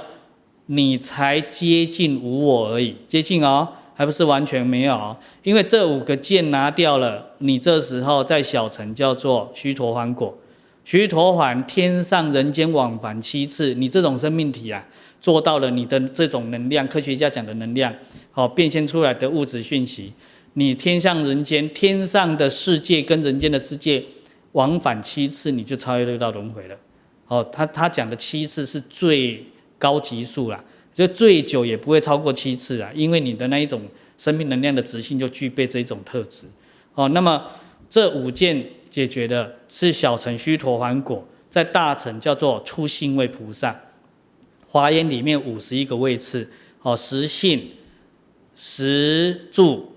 你才接近无我而已。接近哦，还不是完全没有哦。因为这五个见拿掉了，你这时候在小乘叫做须陀洹果。须陀洹天上人间往返七次，你这种生命体啊，做到了你的这种能量，科学家讲的能量，好变现出来的物质讯息，你天上人间，天上的世界跟人间的世界往返七次，你就超越六道轮回了。哦，他他讲的七次是最高级数啦，就最久也不会超过七次啊，因为你的那一种生命能量的直性就具备这种特质。哦，那么这五件。解决的是小乘须陀洹果，在大乘叫做初信位菩萨。华严里面五十一个位次，哦，实信、实住、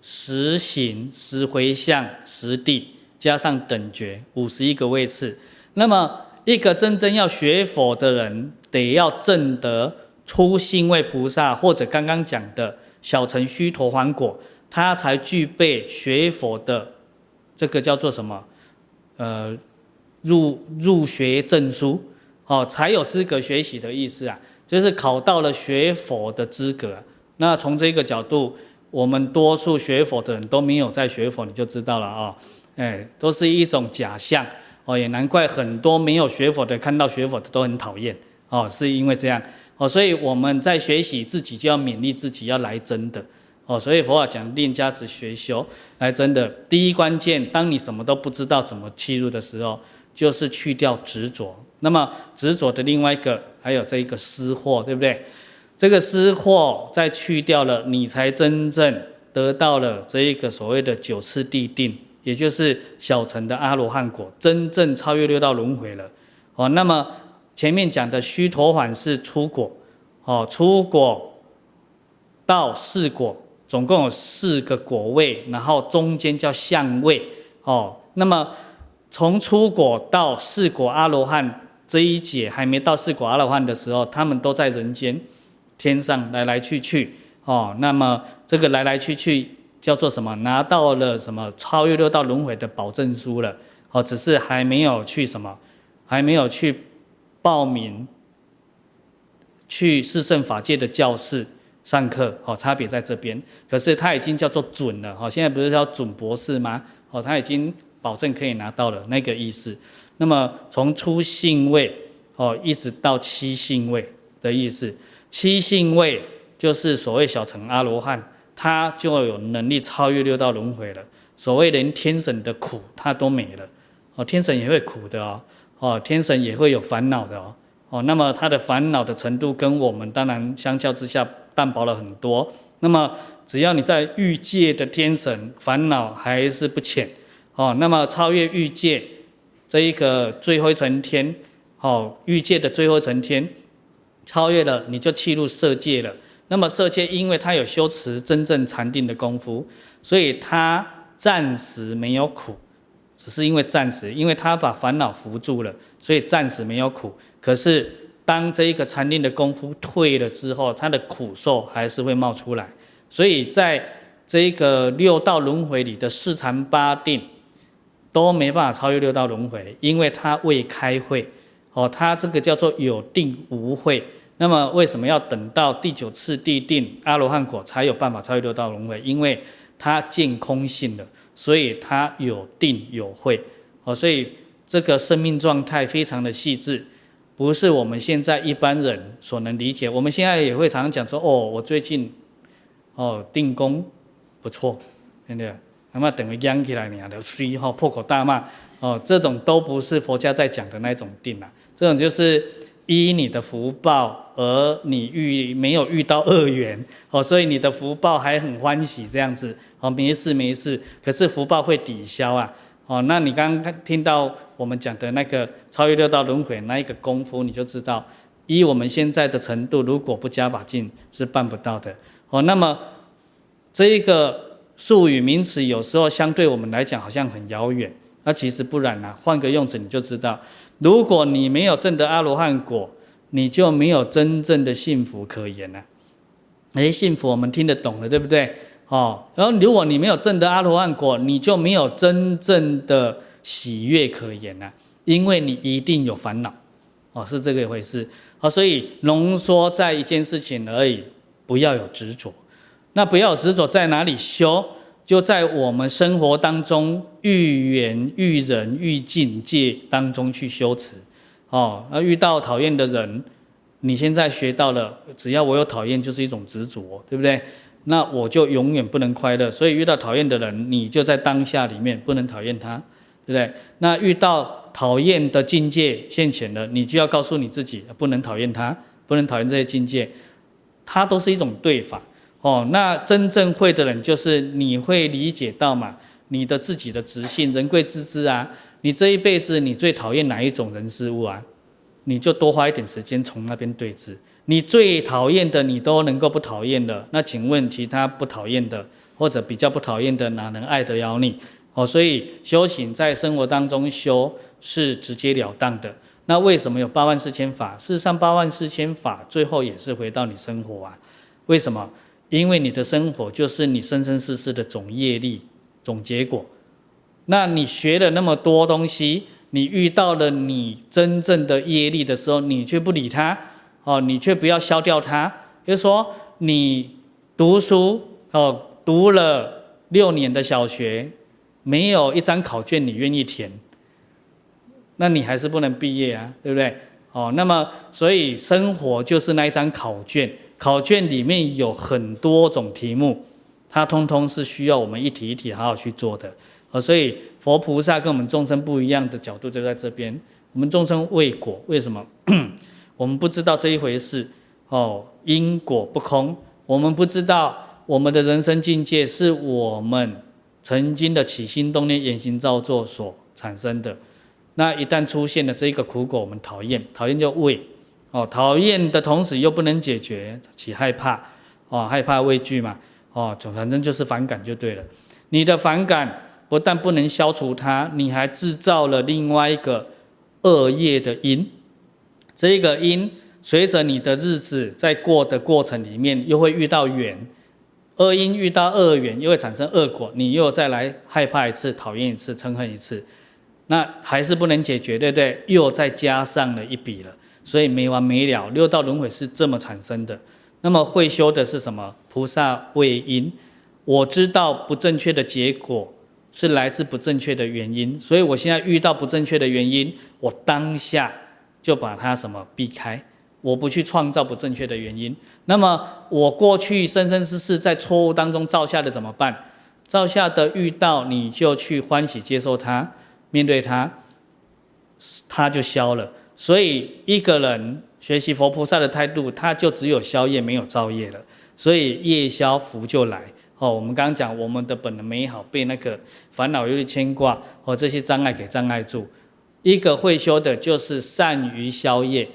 实行、实回向、实地，加上等觉，五十一个位次。那么，一个真正要学佛的人，得要证得初信位菩萨，或者刚刚讲的小乘须陀洹果，他才具备学佛的。这个叫做什么？呃，入入学证书，哦，才有资格学习的意思啊，就是考到了学佛的资格。那从这个角度，我们多数学佛的人都没有在学佛，你就知道了啊、哦，哎，都是一种假象哦，也难怪很多没有学佛的看到学佛的都很讨厌哦，是因为这样哦，所以我们在学习自己就要勉励自己要来真的哦，所以佛法讲练家子学修，来真的第一关键，当你什么都不知道怎么切入的时候，就是去掉执着。那么执着的另外一个还有这一个私货，对不对？这个私货再去掉了，你才真正得到了这一个所谓的九次地定，也就是小乘的阿罗汉果，真正超越六道轮回了。哦，那么前面讲的须陀洹是出果，哦，出果到四果，总共有四个果位，然后中间叫相位，哦，那么从出果到四果阿罗汉这一节还没到四果阿罗汉的时候，他们都在人间。天上来来去去，哦，那么这个来来去去叫做什么？拿到了什么超越六道轮回的保证书了，哦，只是还没有去什么，还没有去报名去四圣法界的教室上课，哦，差别在这边。可是他已经叫做准了，哦，现在不是叫准博士吗？哦，他已经保证可以拿到了那个意思。那么从初信位，哦，一直到七信位的意思。七信位就是所谓小乘阿罗汉，他就有能力超越六道轮回了。所谓连天神的苦他都没了，哦，天神也会苦的哦，哦，天神也会有烦恼的哦，哦，那么他的烦恼的程度跟我们当然相较之下淡薄了很多。那么只要你在欲界的天神，烦恼还是不浅，哦，那么超越欲界这一个最后一层天，哦，欲界的最后一层天。超越了，你就契入色界了。那么色界，因为他有修持真正禅定的功夫，所以他暂时没有苦，只是因为暂时，因为他把烦恼扶住了，所以暂时没有苦。可是当这一个禅定的功夫退了之后，他的苦受还是会冒出来。所以在这一个六道轮回里的四禅八定都没办法超越六道轮回，因为他未开慧。哦，他这个叫做有定无慧。那么为什么要等到第九次地定阿罗汉果才有办法超越六道轮回？因为他见空性了，所以他有定有慧。哦，所以这个生命状态非常的细致，不是我们现在一般人所能理解。我们现在也会常常讲说，哦，我最近哦定功不错，对不对？那么等于扬起来你的水哈破口大骂哦，这种都不是佛家在讲的那种定啊，这种就是。依你的福报，而你遇没有遇到恶缘哦，所以你的福报还很欢喜这样子哦，没事没事。可是福报会抵消啊哦，那你刚刚听到我们讲的那个超越六道轮回那一个功夫，你就知道，以我们现在的程度，如果不加把劲是办不到的哦。那么这一个术语名词有时候相对我们来讲好像很遥远，那其实不然呐、啊，换个用词你就知道。如果你没有证得阿罗汉果，你就没有真正的幸福可言了。哎，幸福我们听得懂了，对不对？哦，然后如果你没有证得阿罗汉果，你就没有真正的喜悦可言了，因为你一定有烦恼。哦，是这个一回事。哦，所以浓缩在一件事情而已，不要有执着。那不要有执着在哪里修？就在我们生活当中，遇缘、遇人、遇境界当中去修持，哦，那遇到讨厌的人，你现在学到了，只要我有讨厌，就是一种执着，对不对？那我就永远不能快乐。所以遇到讨厌的人，你就在当下里面不能讨厌他，对不对？那遇到讨厌的境界现前了，你就要告诉你自己，不能讨厌他，不能讨厌这些境界，它都是一种对法。哦，那真正会的人就是你会理解到嘛，你的自己的直性，人贵自知啊。你这一辈子你最讨厌哪一种人事物啊？你就多花一点时间从那边对治。你最讨厌的你都能够不讨厌的，那请问其他不讨厌的或者比较不讨厌的哪能爱得了你？哦，所以修行在生活当中修是直截了当的。那为什么有八万四千法？事实上八万四千法最后也是回到你生活啊？为什么？因为你的生活就是你生生世世的总业力、总结果。那你学了那么多东西，你遇到了你真正的业力的时候，你却不理他，哦，你却不要消掉它。就是说，你读书哦，读了六年的小学，没有一张考卷你愿意填，那你还是不能毕业啊，对不对？哦，那么所以生活就是那一张考卷。考卷里面有很多种题目，它通通是需要我们一题一题好好去做的。呃，所以佛菩萨跟我们众生不一样的角度就在这边。我们众生畏果，为什么？我们不知道这一回事哦，因果不空，我们不知道我们的人生境界是我们曾经的起心动念、言行造作所产生的。那一旦出现了这一个苦果，我们讨厌，讨厌就畏，哦，讨厌的同时又不能解决，起害怕，哦，害怕畏惧嘛，哦，总反正就是反感就对了。你的反感不但不能消除它，你还制造了另外一个恶业的因。这一个因随着你的日子在过的过程里面，又会遇到缘，恶因遇到恶缘，又会产生恶果，你又再来害怕一次，讨厌一次，嗔恨一次。那还是不能解决，对不对？又再加上了一笔了，所以没完没了。六道轮回是这么产生的。那么会修的是什么？菩萨畏因，我知道不正确的结果是来自不正确的原因，所以我现在遇到不正确的原因，我当下就把它什么避开，我不去创造不正确的原因。那么我过去生生世世在错误当中造下的怎么办？造下的遇到你就去欢喜接受它。面对它，它就消了。所以一个人学习佛菩萨的态度，他就只有消业，没有造业了。所以业消福就来。哦，我们刚刚讲，我们的本能美好被那个烦恼、忧虑、牵挂和这些障碍给障碍住。一个会修的，就是善于消业。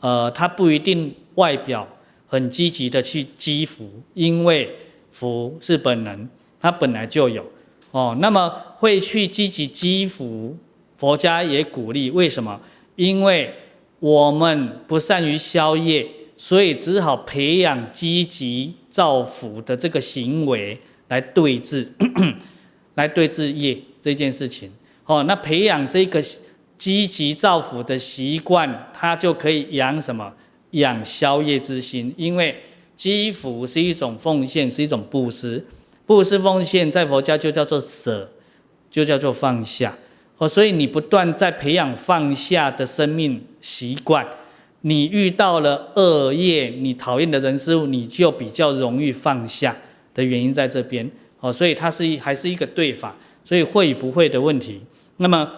呃，他不一定外表很积极的去积福，因为福是本能，他本来就有。哦，那么会去积极积福，佛家也鼓励。为什么？因为我们不善于消业，所以只好培养积极造福的这个行为来对治，来对治业这件事情。哦，那培养这个积极造福的习惯，它就可以养什么？养消业之心。因为积福是一种奉献，是一种布施。布施奉献在佛家就叫做舍，就叫做放下哦。所以你不断在培养放下的生命习惯，你遇到了恶业，你讨厌的人事物，你就比较容易放下的原因在这边哦。所以它是还是一个对法，所以会与不会的问题。那么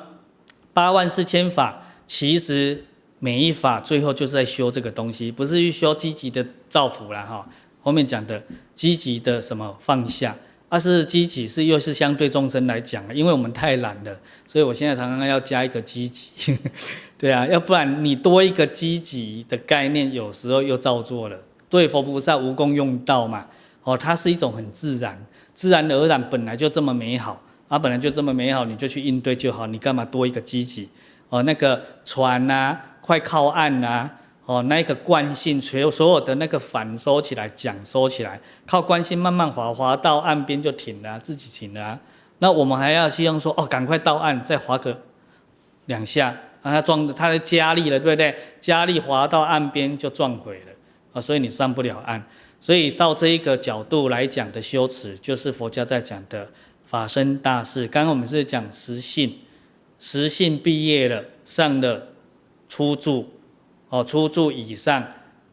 八万四千法，其实每一法最后就是在修这个东西，不是去修积极的造福了哈。后面讲的积极的什么放下，而、是积极是又是相对众生来讲，因为我们太懒了，所以我现在常常要加一个积极，对啊，要不然你多一个积极的概念，有时候又造作了。对佛菩萨无功用道嘛，哦，它是一种很自然，自然而然本来就这么美好，啊，本来就这么美好，你就去应对就好，你干嘛多一个积极？哦，那个船啊，快靠岸啊。哦，那个惯性，所有所有的那个反收起来，桨收起来，靠惯性慢慢滑滑到岸边就停了，自己停了。那我们还要希望说，哦，赶快到岸，再划个两下，让它撞，它加力了，对不对？加力滑到岸边就撞毁了啊，所以你上不了岸。所以到这一个角度来讲的修持，就是佛家在讲的法身大事。刚刚我们是讲实性，实性毕业了，上了初住。哦，初住以上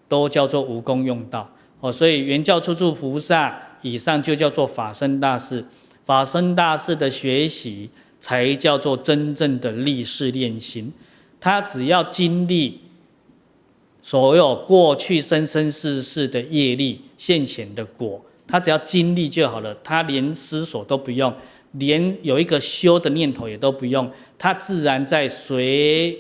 都叫做无功用道哦，所以圆教初住菩萨以上就叫做法身大士，法身大士的学习才叫做真正的历世练心。他只要经历所有过去生生世世的业力现前的果，他只要经历就好了，他连思索都不用，连有一个修的念头也都不用，他自然在随。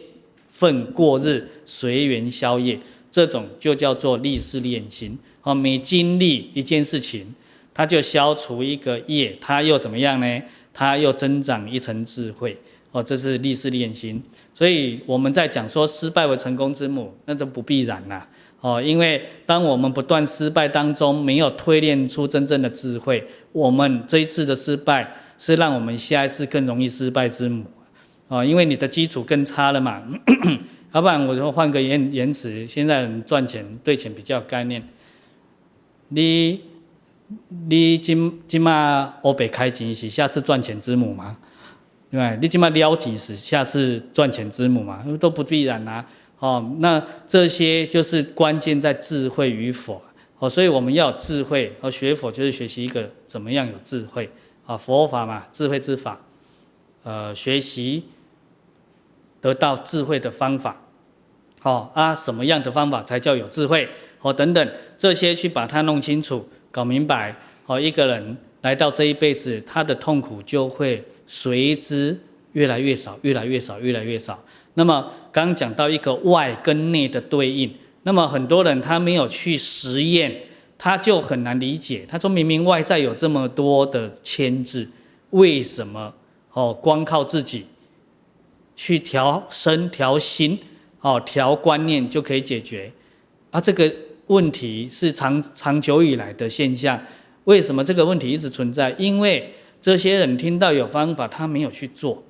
份过日，随缘消业，这种就叫做历世练心。哦，每经历一件事情，他就消除一个业，他又怎么样呢？他又增长一层智慧。哦，这是历世练心。所以我们在讲说失败为成功之母，那就不必然啦。哦，因为当我们不断失败当中，没有推炼出真正的智慧，我们这一次的失败是让我们下一次更容易失败之母。哦，因为你的基础更差了嘛，要不然我就换个言言辞，现在赚钱对钱比较概念。你你今今嘛欧北开钱是下次赚钱之母嘛？对吧？你今嘛撩几时下次赚钱之母嘛？都不必然啊。哦，那这些就是关键在智慧与否。哦，所以我们要有智慧，而学佛就是学习一个怎么样有智慧啊，佛法嘛，智慧之法，呃，学习得到智慧的方法，好啊，什么样的方法才叫有智慧？哦，等等这些去把它弄清楚、搞明白，哦，一个人来到这一辈子，他的痛苦就会随之越来越少，越来越少，越来越少。那么刚讲到一个外跟内的对应。那么很多人他没有去实验，他就很难理解。他说明明外在有这么多的牵制，为什么哦光靠自己去调身调心哦调观念就可以解决？啊，这个问题是长长久以来的现象。为什么这个问题一直存在？因为这些人听到有方法，他没有去做。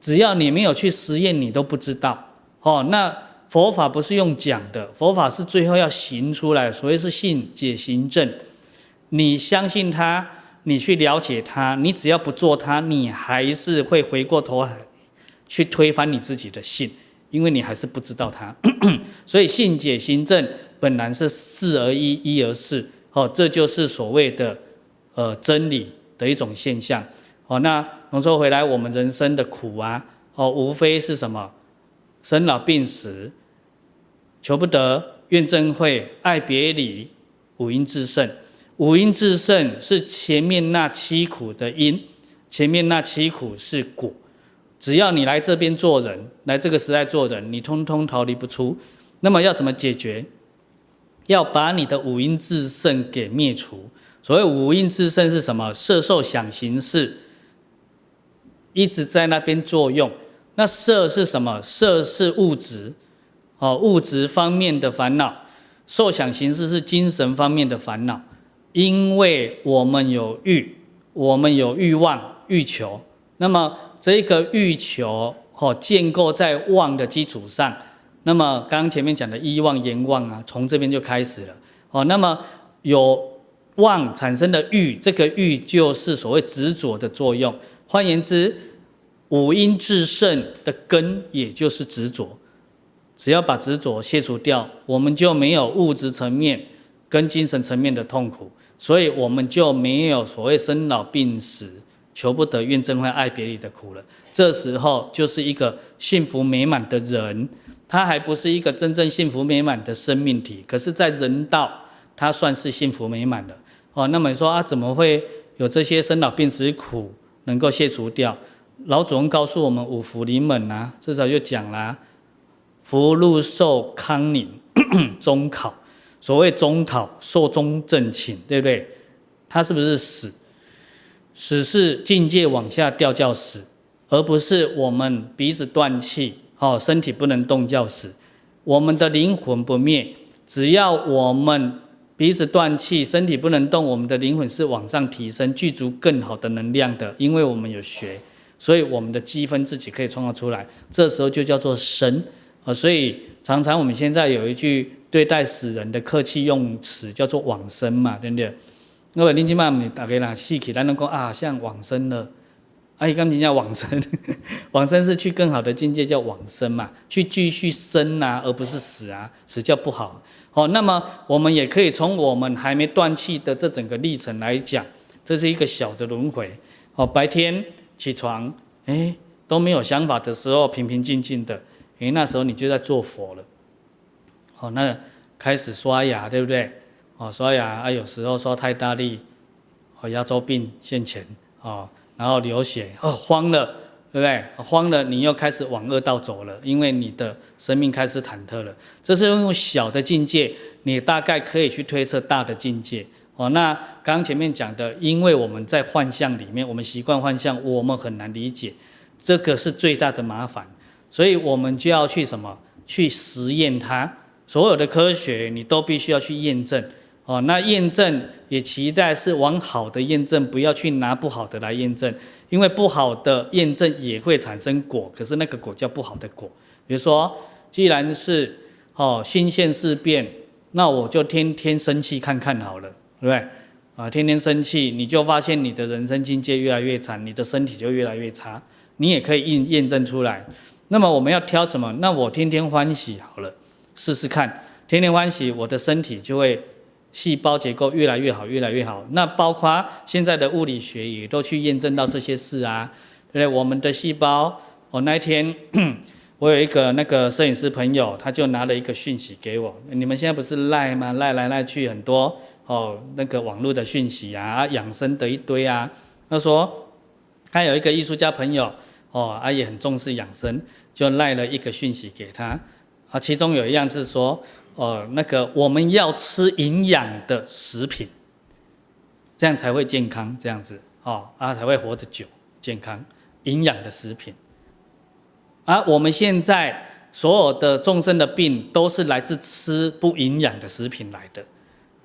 只要你没有去实验，你都不知道。哦，那。佛法不是用讲的，佛法是最后要行出来，所谓是信解行证。你相信他，你去了解他，你只要不做他，你还是会回过头来去推翻你自己的信，因为你还是不知道他。所以信解行证本来是四而一，一而四，哦，这就是所谓的呃真理的一种现象。哦，那我说回来，我们人生的苦啊，哦，无非是什么？生老病死，求不得，怨憎会，爱别离，五阴炽盛。五阴炽盛是前面那七苦的因，前面那七苦是果。只要你来这边做人，来这个时代做人，你通通逃离不出。那么要怎么解决？要把你的五阴炽盛给灭除。所谓五阴炽盛是什么？色受想行识一直在那边作用。那色是什么？色是物质，哦，物质方面的烦恼；受想行识是精神方面的烦恼。因为我们有欲，我们有欲望、欲求。那么这个欲求，哦，建构在妄的基础上。那么刚刚前面讲的依妄、言妄啊，从这边就开始了。哦，那么有妄产生的欲，这个欲就是所谓执着的作用。换言之，五阴炽盛的根，也就是执着。只要把执着卸除掉，我们就没有物质层面跟精神层面的痛苦，所以我们就没有所谓生老病死、求不得、怨憎会、爱别离的苦了。这时候就是一个幸福美满的人，他还不是一个真正幸福美满的生命体，可是，在人道，他算是幸福美满的。哦，那么你说啊，怎么会有这些生老病死苦能够卸除掉？老祖宗告诉我们五福临门呐，至少就讲啦，福禄寿康宁 中考，所谓中考寿终正寝，对不对？他是不是死？死是境界往下掉叫死，而不是我们鼻子断气，哦，身体不能动叫死。我们的灵魂不灭，只要我们鼻子断气，身体不能动，我们的灵魂是往上提升，具足更好的能量的，因为我们有学。所以我们的积分自己可以创造出来，这时候就叫做神啊。所以常常我们现在有一句对待死人的客气用词，叫做往生嘛，对不对？那么林金妈，你大概哪细起来能够啊，像往生了，阿姨刚才讲往生，往生是去更好的境界，叫往生嘛，去继续生啊，而不是死啊，死叫不好。好，那么我们也可以从我们还没断气的这整个历程来讲，这是一个小的轮回。哦，白天。起床，哎，都没有想法的时候，平平静静的，哎，那时候你就在做佛了。哦，那开始刷牙，对不对？哦，所以啊，有时候说太大力，哦，牙周病现前，哦，然后流血，哦，慌了，对不对？慌了，你又开始往恶道走了，因为你的生命开始忐忑了。这是用小的境界，你大概可以去推测大的境界。哦，那刚前面讲的，因为我们在幻象里面，我们习惯幻象，我们很难理解，这个是最大的麻烦，所以我们就要去什么？去实验它。所有的科学你都必须要去验证。哦，那验证也期待是往好的验证，不要去拿不好的来验证，因为不好的验证也会产生果，可是那个果叫不好的果。比如说，既然是哦心现事变，那我就天天生气看看好了。对不对？啊，天天生气，你就发现你的人生境界越来越惨，你的身体就越来越差。你也可以验验证出来。那么我们要挑什么？那我天天欢喜好了，试试看。天天欢喜，我的身体就会细胞结构越来越好，越来越好。那包括现在的物理学也都去验证到这些事啊，对不对？我们的细胞，我那一天 我有一个那个摄影师朋友，他就拿了一个讯息给我。你们现在不是赖吗？赖来赖去很多哦，那个网络的讯息啊，养生的一堆啊。他说他有一个艺术家朋友。哦，啊也很重视养生，就赖了一个讯息给他，啊，其中有一样是说，哦，那个我们要吃营养的食品，这样才会健康，这样子，哦，啊才会活得久，健康，营养的食品，而、啊、我们现在所有的众生的病都是来自吃不营养的食品来的，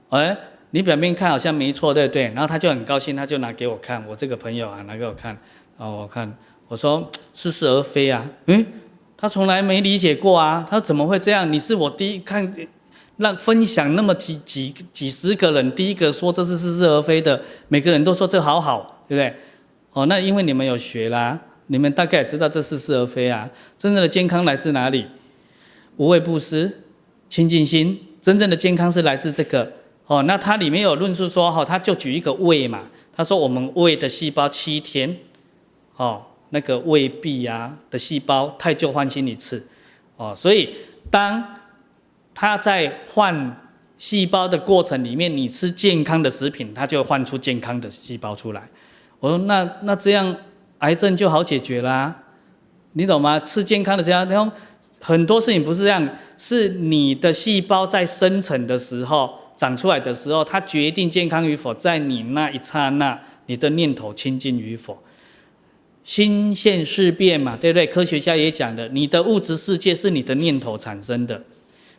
哎，你表面看好像没错，对不对？然后他就很高兴，他就拿给我看，我这个朋友啊，拿给我看，哦，我看。我说似是而非啊，嗯，他从来没理解过啊，他怎么会这样？你是我第一看，让分享那么几几几十个人，第一个说这是似是而非的，每个人都说这好好，对不对？哦，那因为你们有学啦，你们大概也知道这是似是而非啊。真正的健康来自哪里？无畏布施、清净心，真正的健康是来自这个。哦，那它里面有论述说，哈，他就举一个胃嘛，他说我们胃的细胞七天，哦。那个胃壁啊的细胞太旧换新一次，哦，所以当它在换细胞的过程里面，你吃健康的食品，它就会换出健康的细胞出来。我说那那这样癌症就好解决啦，你懂吗？吃健康的这样，很多事情不是这样，是你的细胞在生成的时候长出来的时候，它决定健康与否，在你那一刹那，你的念头清净与否。新现事变嘛，对不对？科学家也讲的，你的物质世界是你的念头产生的。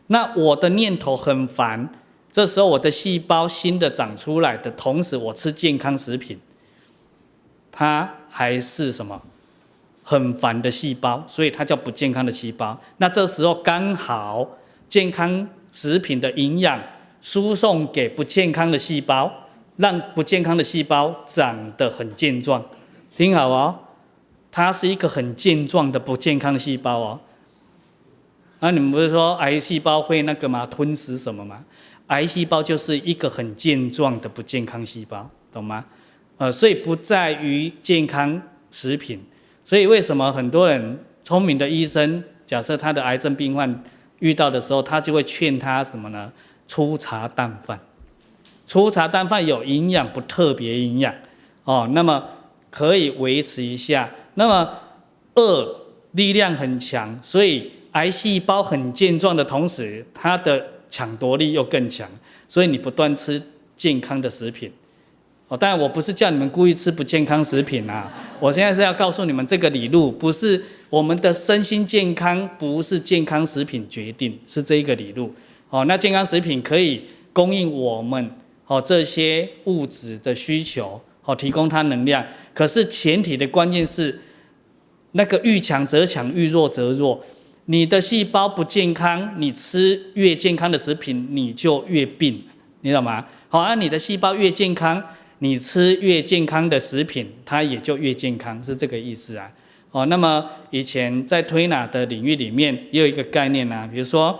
那我的念头很烦，这时候我的细胞新的长出来的同时，我吃健康食品，它还是什么很烦的细胞，所以它叫不健康的细胞。那这时候刚好健康食品的营养输送给不健康的细胞，让不健康的细胞长得很健壮，听好哦。它是一个很健壮的不健康的细胞哦，啊，你们不是说癌细胞会那个吗？吞噬什么吗？癌细胞就是一个很健壮的不健康细胞，懂吗？呃，所以不在于健康食品，所以为什么很多人聪明的医生，假设他的癌症病患遇到的时候，他就会劝他什么呢？粗茶淡饭，粗茶淡饭有营养不特别营养哦，那么可以维持一下。那么恶力量很强，所以癌细胞很健壮的同时，它的抢夺力又更强，所以你不断吃健康的食品。哦，当然我不是叫你们故意吃不健康食品啊，我现在是要告诉你们这个理路，不是我们的身心健康，不是健康食品决定，是这一个理路。哦，那健康食品可以供应我们哦这些物质的需求。好，提供它能量，可是前提的关键是，那个遇强则强，遇弱则弱。你的细胞不健康，你吃越健康的食品，你就越病，你懂吗？好，啊，你的细胞越健康，你吃越健康的食品，它也就越健康，是这个意思啊。哦，那么以前在推拿的领域里面，也有一个概念啊，比如说，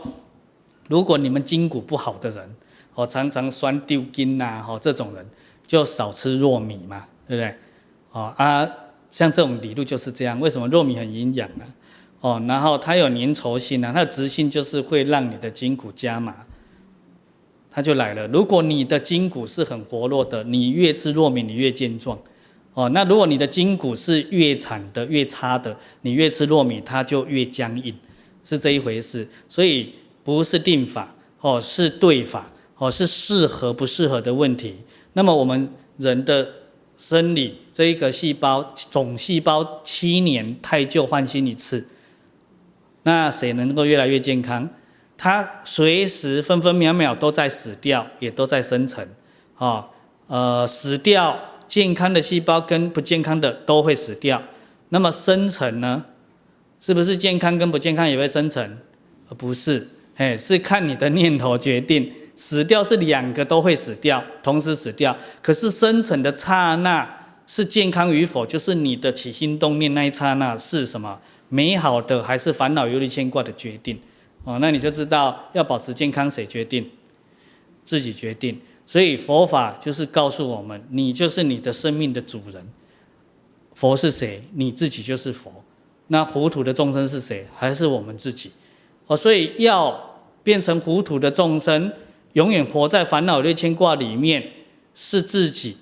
如果你们筋骨不好的人，哦，常常酸丢筋呐，哦，这种人。就少吃糯米嘛，对不对？哦啊，像这种理论就是这样。为什么糯米很营养呢？哦，然后它有粘稠性啊，它的直性就是会让你的筋骨加麻。它就来了。如果你的筋骨是很活络的，你越吃糯米，你越健壮。哦，那如果你的筋骨是越残的、越差的，你越吃糯米，它就越僵硬，是这一回事。所以不是定法，哦，是对法，哦，是适合不适合的问题。那么我们人的生理这一个细胞总细胞七年汰旧换新一次，那谁能够越来越健康？它随时分分秒秒都在死掉，也都在生成，啊，呃，死掉健康的细胞跟不健康的都会死掉。那么生成呢？是不是健康跟不健康也会生成？不是，嘿，是看你的念头决定。死掉是两个都会死掉，同时死掉。可是生成的刹那是健康与否，就是你的起心动念那一刹那是什么？美好的还是烦恼忧虑牵挂的决定？哦，那你就知道要保持健康谁决定？自己决定。所以佛法就是告诉我们，你就是你的生命的主人。佛是谁？你自己就是佛。那糊涂的众生是谁？还是我们自己？哦，所以要变成糊涂的众生，永远活在烦恼类牵挂里面，是自己，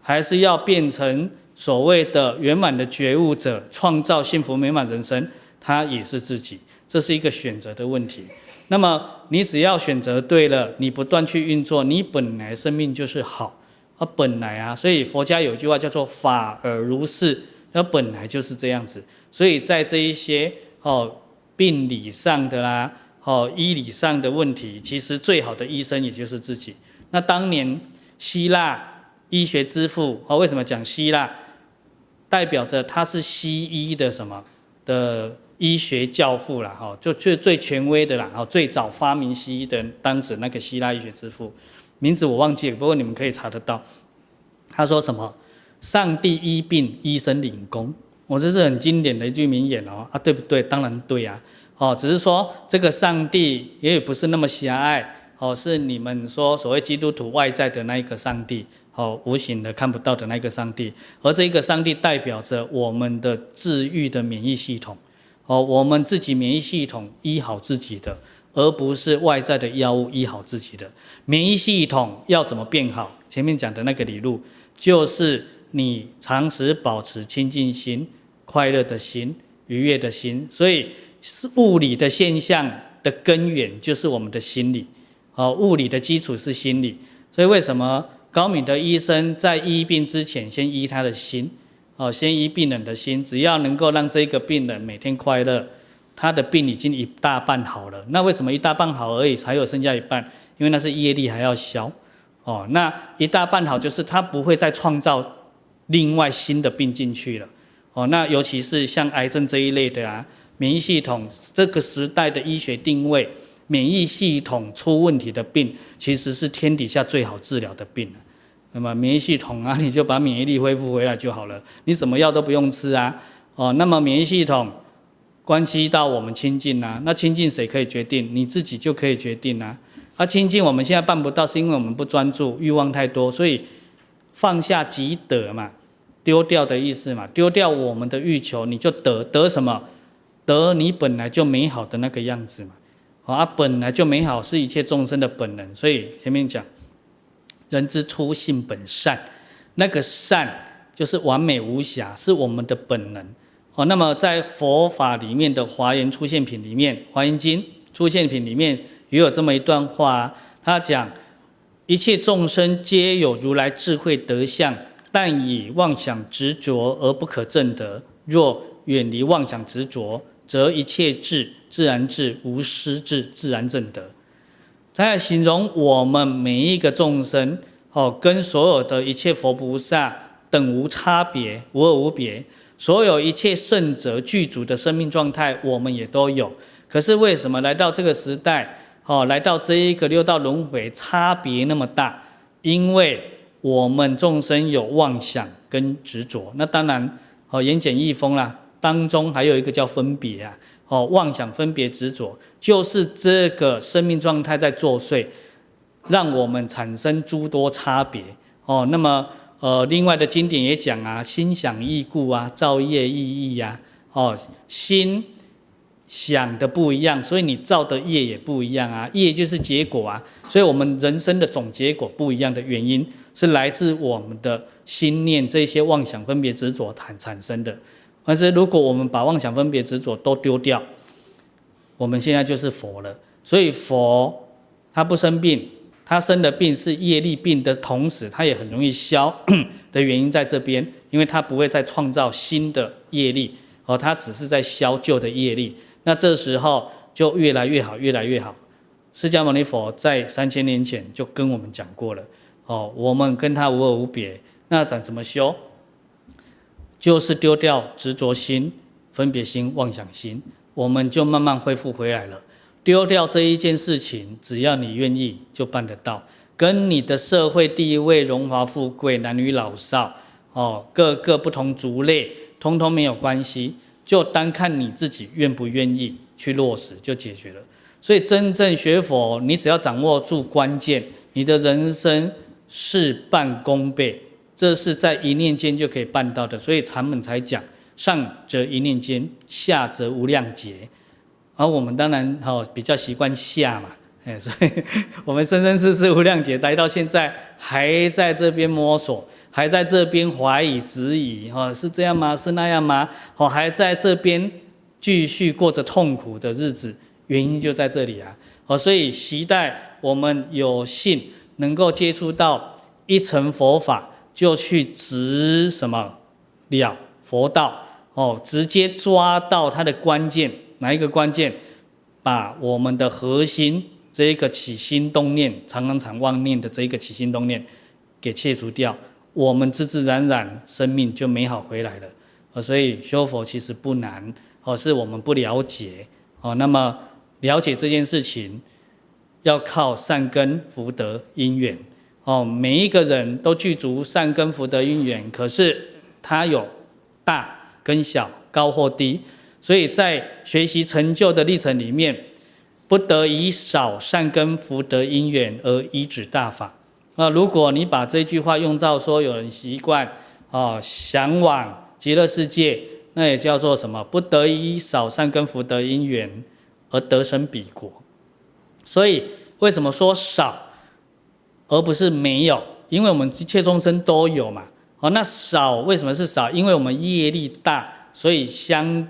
还是要变成所谓的圆满的觉悟者，创造幸福美满人生？他也是自己，这是一个选择的问题。那么你只要选择对了，你不断去运作，你本来生命就是好，啊，本来啊，所以佛家有一句话叫做“法尔如是”，那本来就是这样子。所以在这一些哦病理上的啦，哦医理上的问题，其实最好的医生也就是自己。那当年希腊医学之父，哦，为什么讲希腊？代表着他是西医的什么的？医学教父了哈，就最最权威的啦，哈，最早发明西医的当时那个希腊医学之父，名字我忘记了，不过你们可以查得到。他说什么？上帝医病，医生领功。我这是很经典的一句名言哦，啊，对不对？当然对啊，哦，只是说这个上帝也不是那么狭隘，哦，是你们说所谓基督徒外在的那一个上帝，哦，无形的看不到的那个上帝，而这一个上帝代表着我们的治愈的免疫系统。哦，我们自己免疫系统医好自己的，而不是外在的药物医好自己的。免疫系统要怎么变好？前面讲的那个理路，就是你常时保持清净心、快乐的心、愉悦的心。所以，是物理的现象的根源就是我们的心理。哦，物理的基础是心理。所以，为什么高敏的医生在医病之前先医他的心？哦，先医病人的心，只要能够让这个病人每天快乐，他的病已经一大半好了。那为什么一大半好而已，才有剩下一半？因为那是业力还要消。哦，那一大半好就是他不会再创造另外新的病进去了。哦，那尤其是像癌症这一类的啊，免疫系统这个时代的医学定位，免疫系统出问题的病，其实是天底下最好治疗的病。那么免疫系统啊，你就把免疫力恢复回来就好了，你什么药都不用吃啊。哦，那么免疫系统关系到我们亲近啊，那亲近谁可以决定？你自己就可以决定啊。啊，亲近我们现在办不到，是因为我们不专注，欲望太多，所以放下即得嘛，丢掉的意思嘛，丢掉我们的欲求，你就得得什么？得你本来就美好的那个样子嘛。啊，本来就美好是一切众生的本能，所以前面讲。人之初性本善，那个善就是完美无瑕，是我们的本能。哦，那么在佛法里面的《华严出现品》里面，《华严经》出现品里面也有这么一段话，他讲：一切众生皆有如来智慧德相，但以妄想执着而不可证得。若远离妄想执着，则一切智自然智，无失智，自然证得。在形容我们每一个众生，哦，跟所有的一切佛菩萨等无差别，无二无别。所有一切圣者具足的生命状态，我们也都有。可是为什么来到这个时代，哦，来到这一个六道轮回，差别那么大？因为我们众生有妄想跟执着。那当然，哦，言简意丰啦，当中还有一个叫分别啊。哦，妄想分别执着，就是这个生命状态在作祟，让我们产生诸多差别。哦，那么呃，另外的经典也讲啊，心想意故啊，造业意异呀。哦，心想的不一样，所以你造的业也不一样啊。业就是结果啊，所以我们人生的总结果不一样的原因，是来自我们的心念这些妄想分别执着产产生的。但是，如果我们把妄想分别执着都丢掉，我们现在就是佛了。所以佛他不生病，他生的病是业力病的同时，他也很容易消 的原因在这边，因为他不会再创造新的业力，而他只是在消旧的业力。那这时候就越来越好，越来越好。释迦牟尼佛在三千年前就跟我们讲过了，哦，我们跟他无二无别。那咱怎么修？就是丢掉执着心、分别心、妄想心，我们就慢慢恢复回来了。丢掉这一件事情，只要你愿意，就办得到。跟你的社会地位、荣华富贵、男女老少，哦，各个不同族类，通通没有关系，就单看你自己愿不愿意去落实，就解决了。所以真正学佛，你只要掌握住关键，你的人生事半功倍，这是在一念间就可以办到的。所以禅门才讲上则一念间，下则无量劫。而我们当然哈比较习惯下嘛，哎，所以我们生生世世无量劫待到现在，还在这边摸索，还在这边怀疑质疑，哈，是这样吗？是那样吗？哦，还在这边继续过着痛苦的日子，原因就在这里啊，哦，所以期待我们有幸能够接触到一乘佛法，就去直什么了佛道，哦，直接抓到它的关键。哪一个关键？把我们的核心这一个起心动念、常常常妄念的这一个起心动念给切除掉，我们自自然然生命就美好回来了。哦，所以修佛其实不难，哦，是我们不了解。哦，那么了解这件事情，要靠善根福德因缘。哦，每一个人都具足善根福德因缘，可是他有大跟小、高或低。所以在学习成就的历程里面，不得以少善根福德因缘而依止大法。那如果你把这句话用到说，有人习惯啊向往极乐世界，那也叫做什么？不得以少善根福德因缘而得生彼国。所以为什么说少，而不是没有？因为我们一切众生都有嘛。哦，那少为什么是少？因为我们业力大，所以相。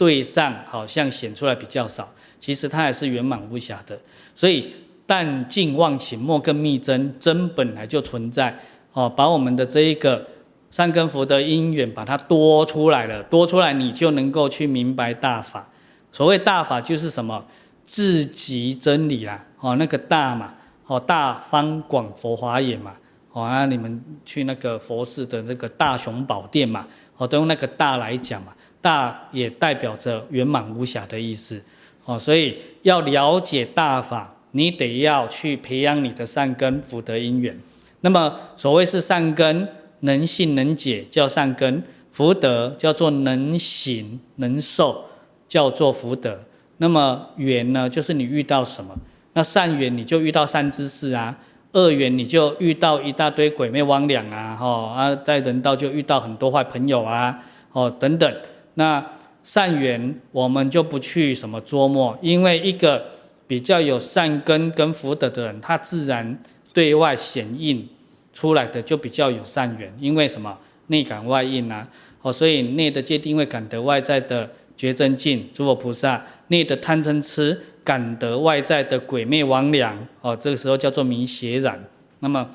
对上好像显出来比较少，其实它还是圆满无瑕的。所以但尽妄请，莫更密真。真本来就存在。哦，把我们的这一个三根福德因缘，把它多出来了，多出来你就能够去明白大法。所谓大法就是什么？至极真理啦。哦，那个大嘛，哦，大方广佛华严嘛。哦，啊，你们去那个佛寺的那个大雄宝殿嘛，哦，都用那个大来讲嘛。大也代表着圆满无瑕的意思，哦，所以要了解大法，你得要去培养你的善根福德因缘。那么所谓是善根，能信能解叫善根；福德叫做能行能受，叫做福德。那么缘呢，就是你遇到什么，那善缘你就遇到善知识啊，恶缘你就遇到一大堆鬼魅魍魎啊，哦啊，在人道就遇到很多坏朋友啊，哦等等。那善缘我们就不去什么琢磨，因为一个比较有善根跟福德的人，他自然对外显应出来的就比较有善缘，因为什么内感外应啊，哦，所以内的戒定慧感得外在的觉真境，诸佛菩萨内的贪嗔痴感得外在的鬼魅魍魉，哦，这个时候叫做迷邪染。那么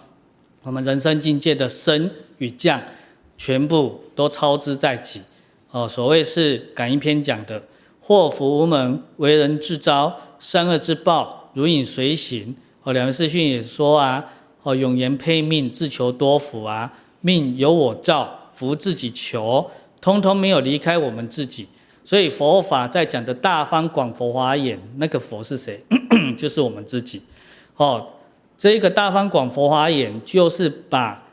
我们人生境界的升与降，全部都操之在己。哦，所谓是《感应篇》讲的，祸福无门，为人自招；善恶之报，如影随形。哦，两位师训也说啊，哦，永言配命，自求多福啊，命由我造，福自己求，通通没有离开我们自己。所以佛法在讲的大方广佛华严，那个佛是谁？就是我们自己。哦，这个大方广佛华严，就是把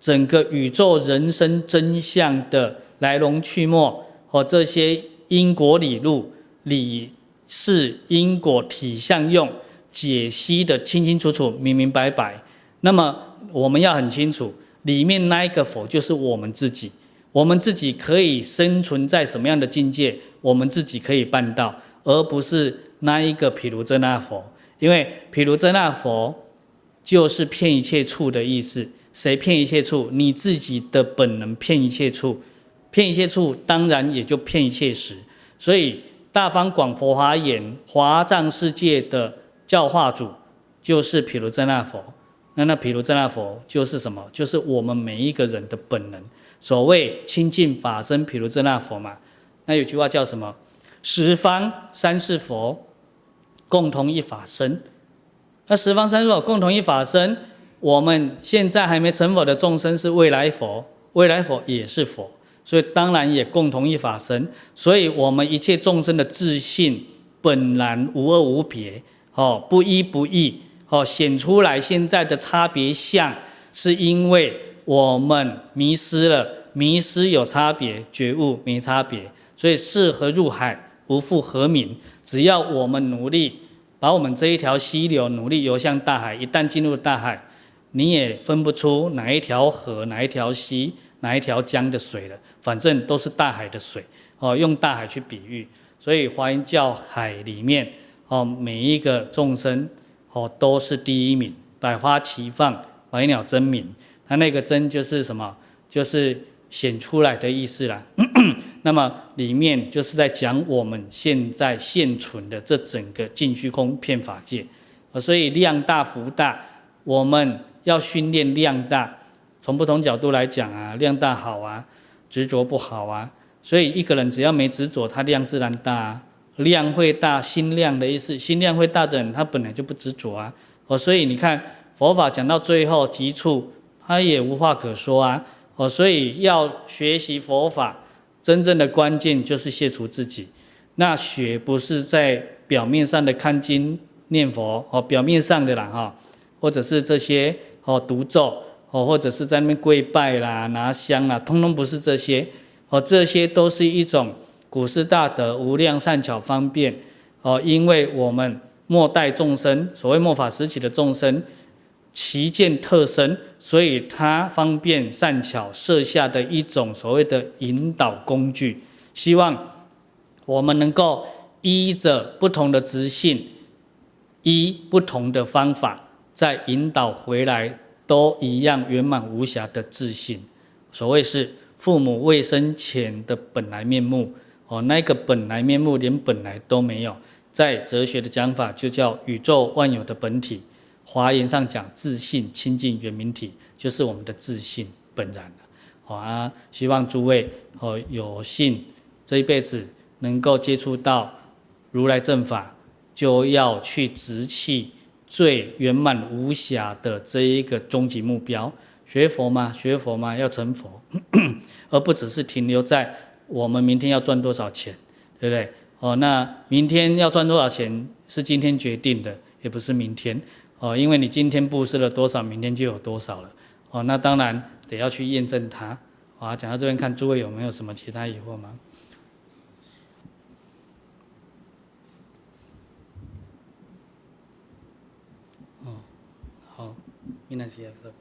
整个宇宙人生真相的。来龙去脉和这些因果理路、理事因果体相用解析的清清楚楚、明明白白。那么我们要很清楚，里面那一个佛就是我们自己。我们自己可以生存在什么样的境界，我们自己可以办到，而不是那一个毗卢遮那佛。因为毗卢遮那佛就是骗一切处的意思。谁骗一切处？你自己的本能骗一切处。骗一切处，当然也就骗一切时。所以大方广佛华严华藏世界的教化主就是毗卢遮那佛。那那毗卢遮那佛就是什么？就是我们每一个人的本能。所谓清净法身毗卢遮那佛嘛。那有句话叫什么？十方三世佛共同一法身。那十方三世佛共同一法身，我们现在还没成佛的众生是未来佛，未来佛也是佛。所以当然也共同一法身，所以我们一切众生的自信本然无二无别，哦，不一不异，哦，显出来现在的差别相，是因为我们迷失了，迷失有差别，觉悟没差别，所以是何入海，无复何名。只要我们努力，把我们这一条溪流努力游向大海。一旦进入大海，你也分不出哪一条河、哪一条溪、哪一条江的水了，反正都是大海的水。哦，用大海去比喻，所以华严教海里面，哦，每一个众生，哦，都是第一名，百花齐放，百鸟争鸣。它那个争就是什么？就是显出来的意思啦。那么里面就是在讲我们现在现存的这整个尽虚空遍法界。所以量大福大，我们要训练量大。从不同角度来讲啊，量大好啊，执着不好啊。所以一个人只要没执着，他量自然大。量会大，心量的意思，心量会大的人，他本来就不执着啊。哦，所以你看佛法讲到最后极处，他也无话可说啊。哦，所以要学习佛法，真正的关键就是卸除自己。那学不是在表面上的看经念佛哦，表面上的啦哈，或者是这些哦读咒哦，或者是在那边跪拜啦、拿香啊，通通不是这些。哦，这些都是一种古师大德无量善巧方便哦，因为我们末代众生，所谓末法时期的众生，其见特深，所以他方便善巧设下的一种所谓的引导工具，希望我们能够依着不同的执性，依不同的方法，再引导回来，都一样圆满无瑕的自信。所谓是。父母未生前的本来面目，哦，那个本来面目连本来都没有，在哲学的讲法就叫宇宙万有的本体。华严上讲自信清净圆明体，就是我们的自信本然。好啊，希望诸位哦有幸这一辈子能够接触到如来正法，就要去执起最圆满无瑕的这一个终极目标。学佛嘛，学佛嘛，要成佛，而不只是停留在我们明天要赚多少钱，对不对？哦，那明天要赚多少钱是今天决定的，也不是明天哦，因为你今天布施了多少，明天就有多少了。哦，那当然得要去验证它。啊，讲到这边，看诸位有没有什么其他疑惑吗？哦，好，米南西亚说。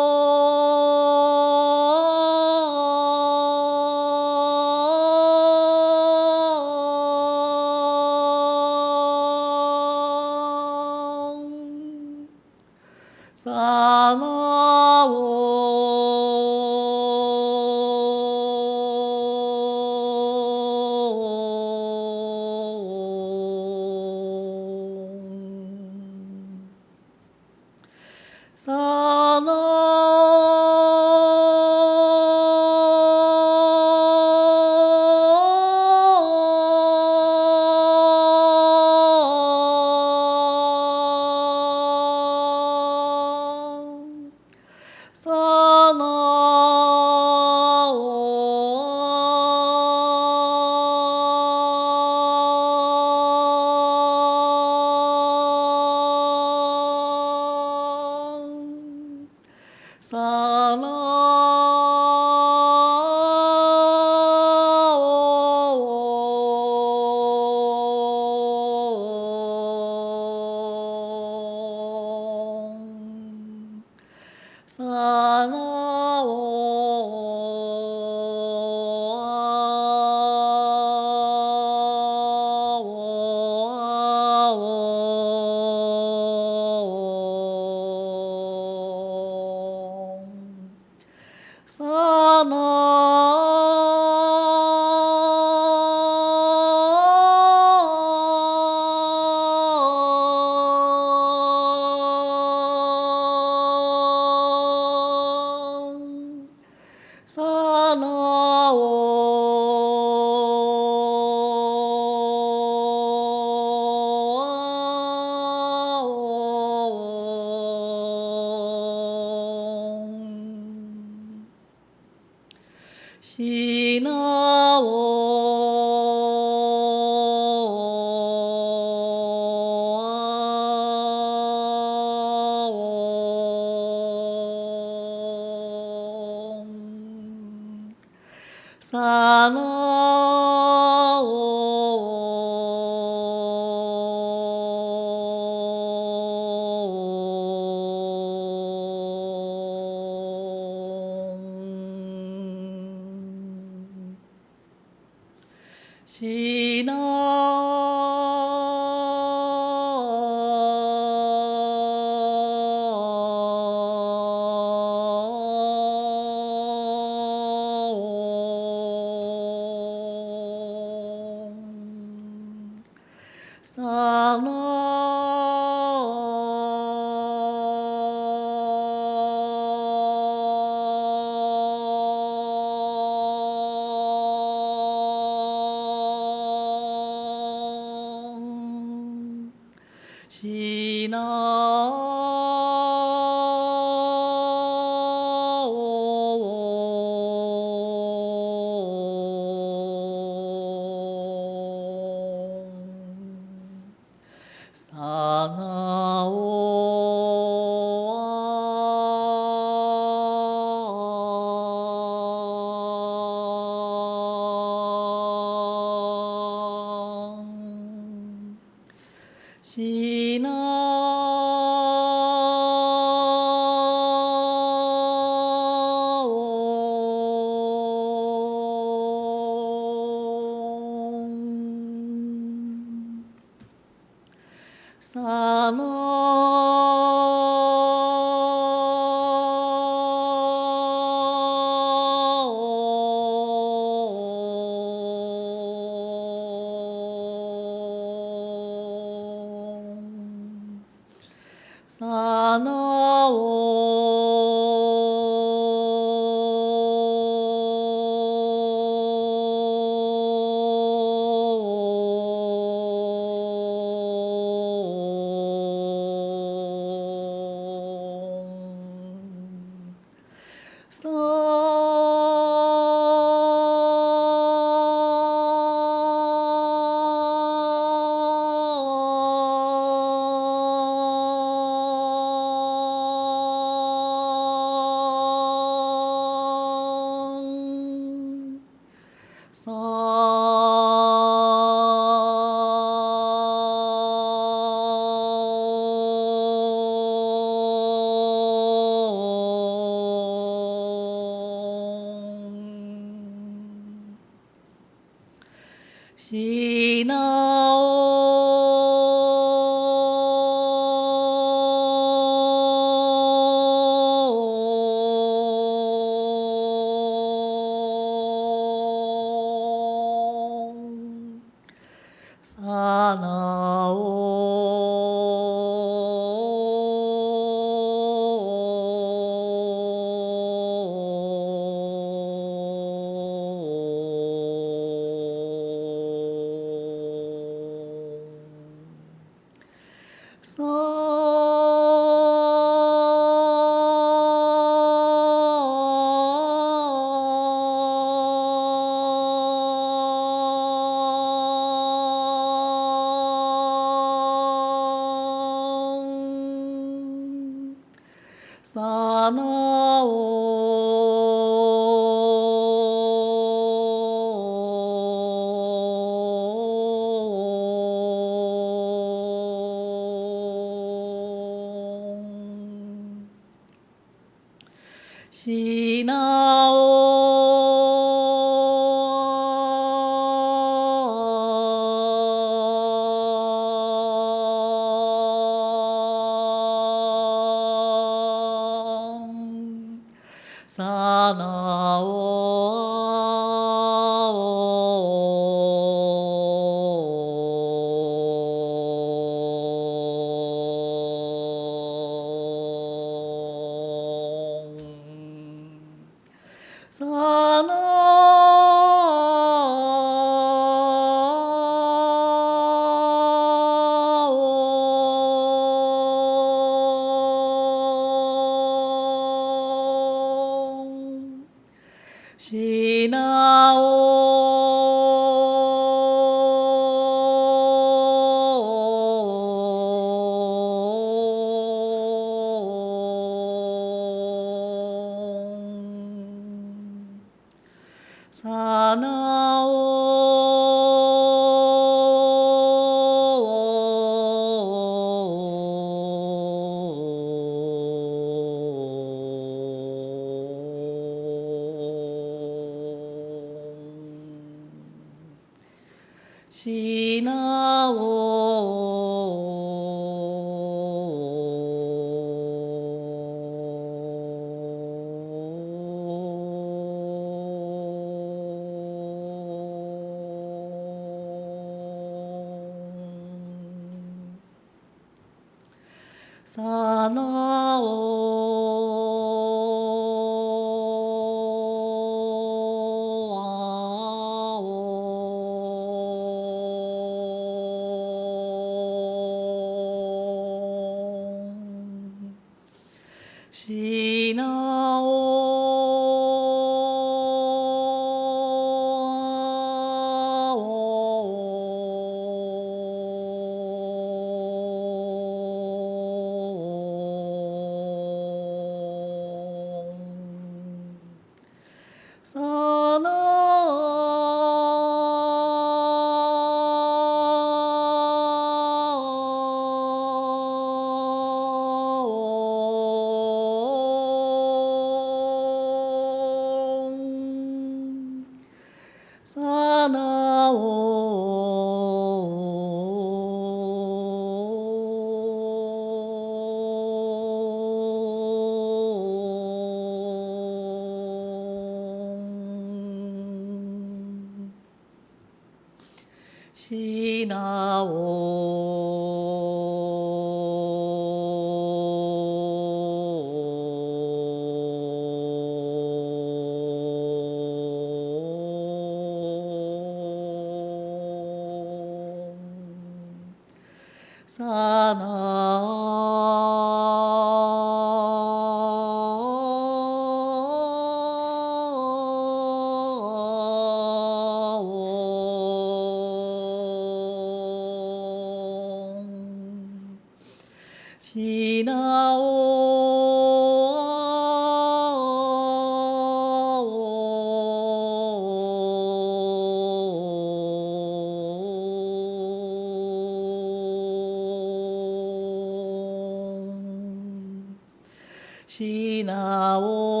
品を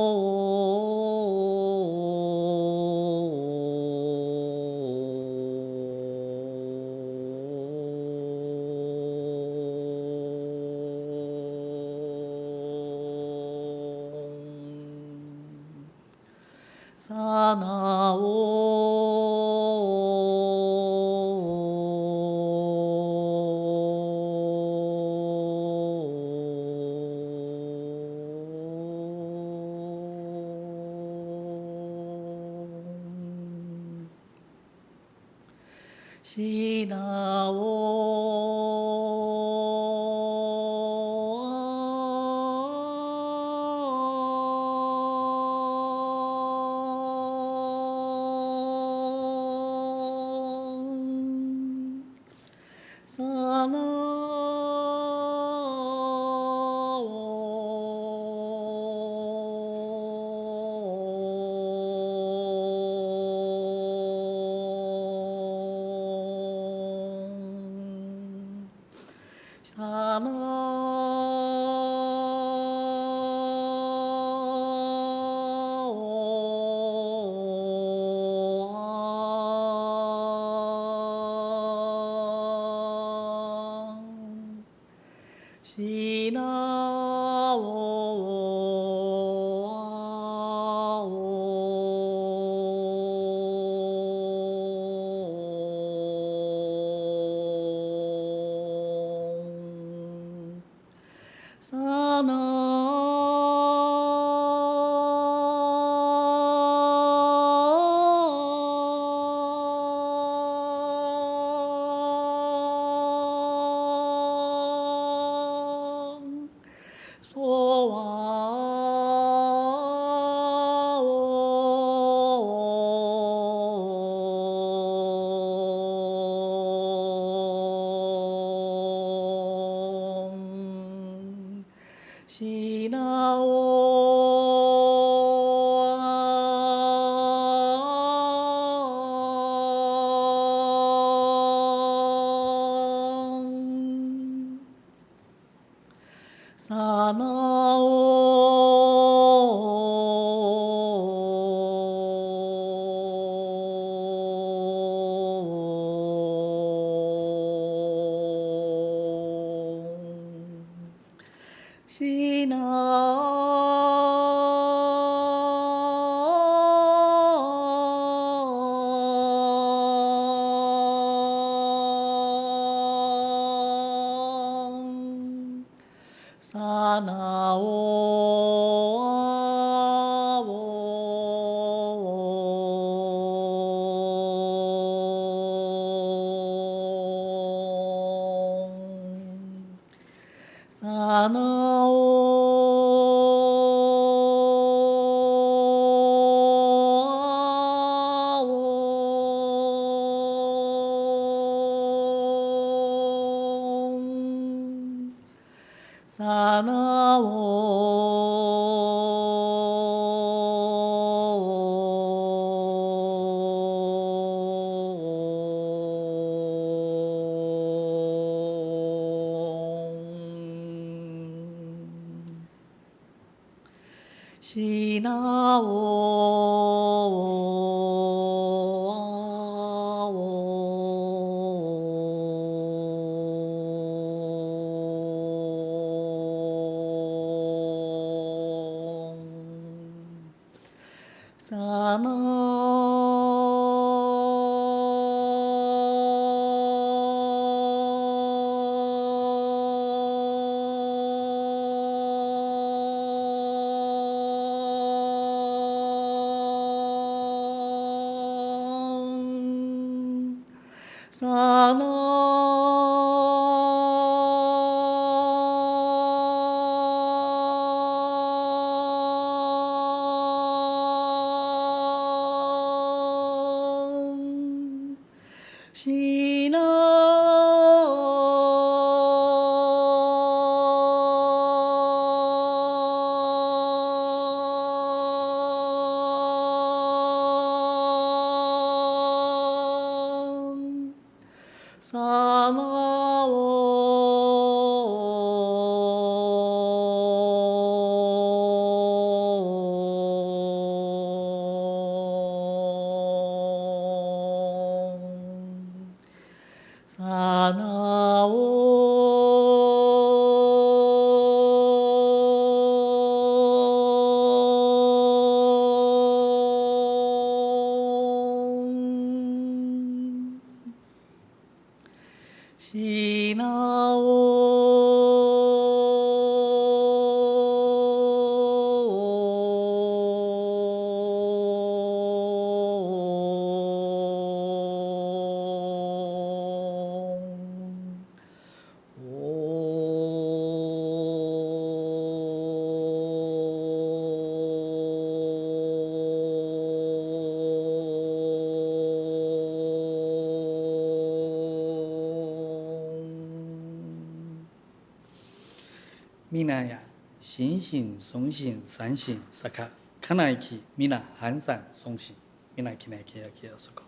醒松醒三醒萨卡，卡那起米那寒散松醒，米那起那起那起阿苏口。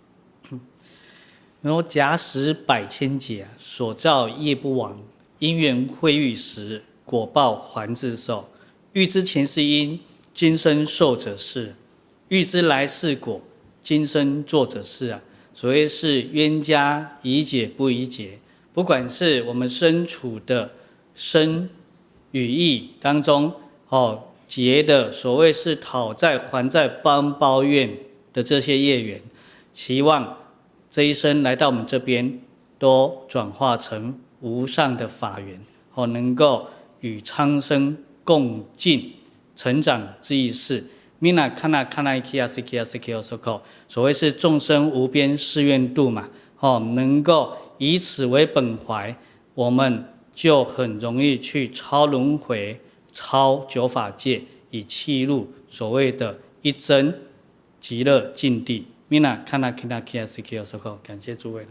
然后假使百千劫，所造业不亡，因缘会遇时，果报还自受。欲知前世因，今生受者是；欲知来世果，今生作者是啊。所谓是冤家宜解不宜结，不管是我们身处的生与义当中，哦结的所谓是讨债还债帮包怨的这些业缘，期望。这一生来到我们这边，都转化成无上的法缘，哦，能够与苍生共进成长之意识。mina kana kana ikia sikia sikio soko，所谓是众生无边誓愿度嘛，哦，能够以此为本怀，我们就很容易去超轮回、超九法界，以契入所谓的一真极乐净地。Mina kana kina kia sikio soko，感谢诸位了。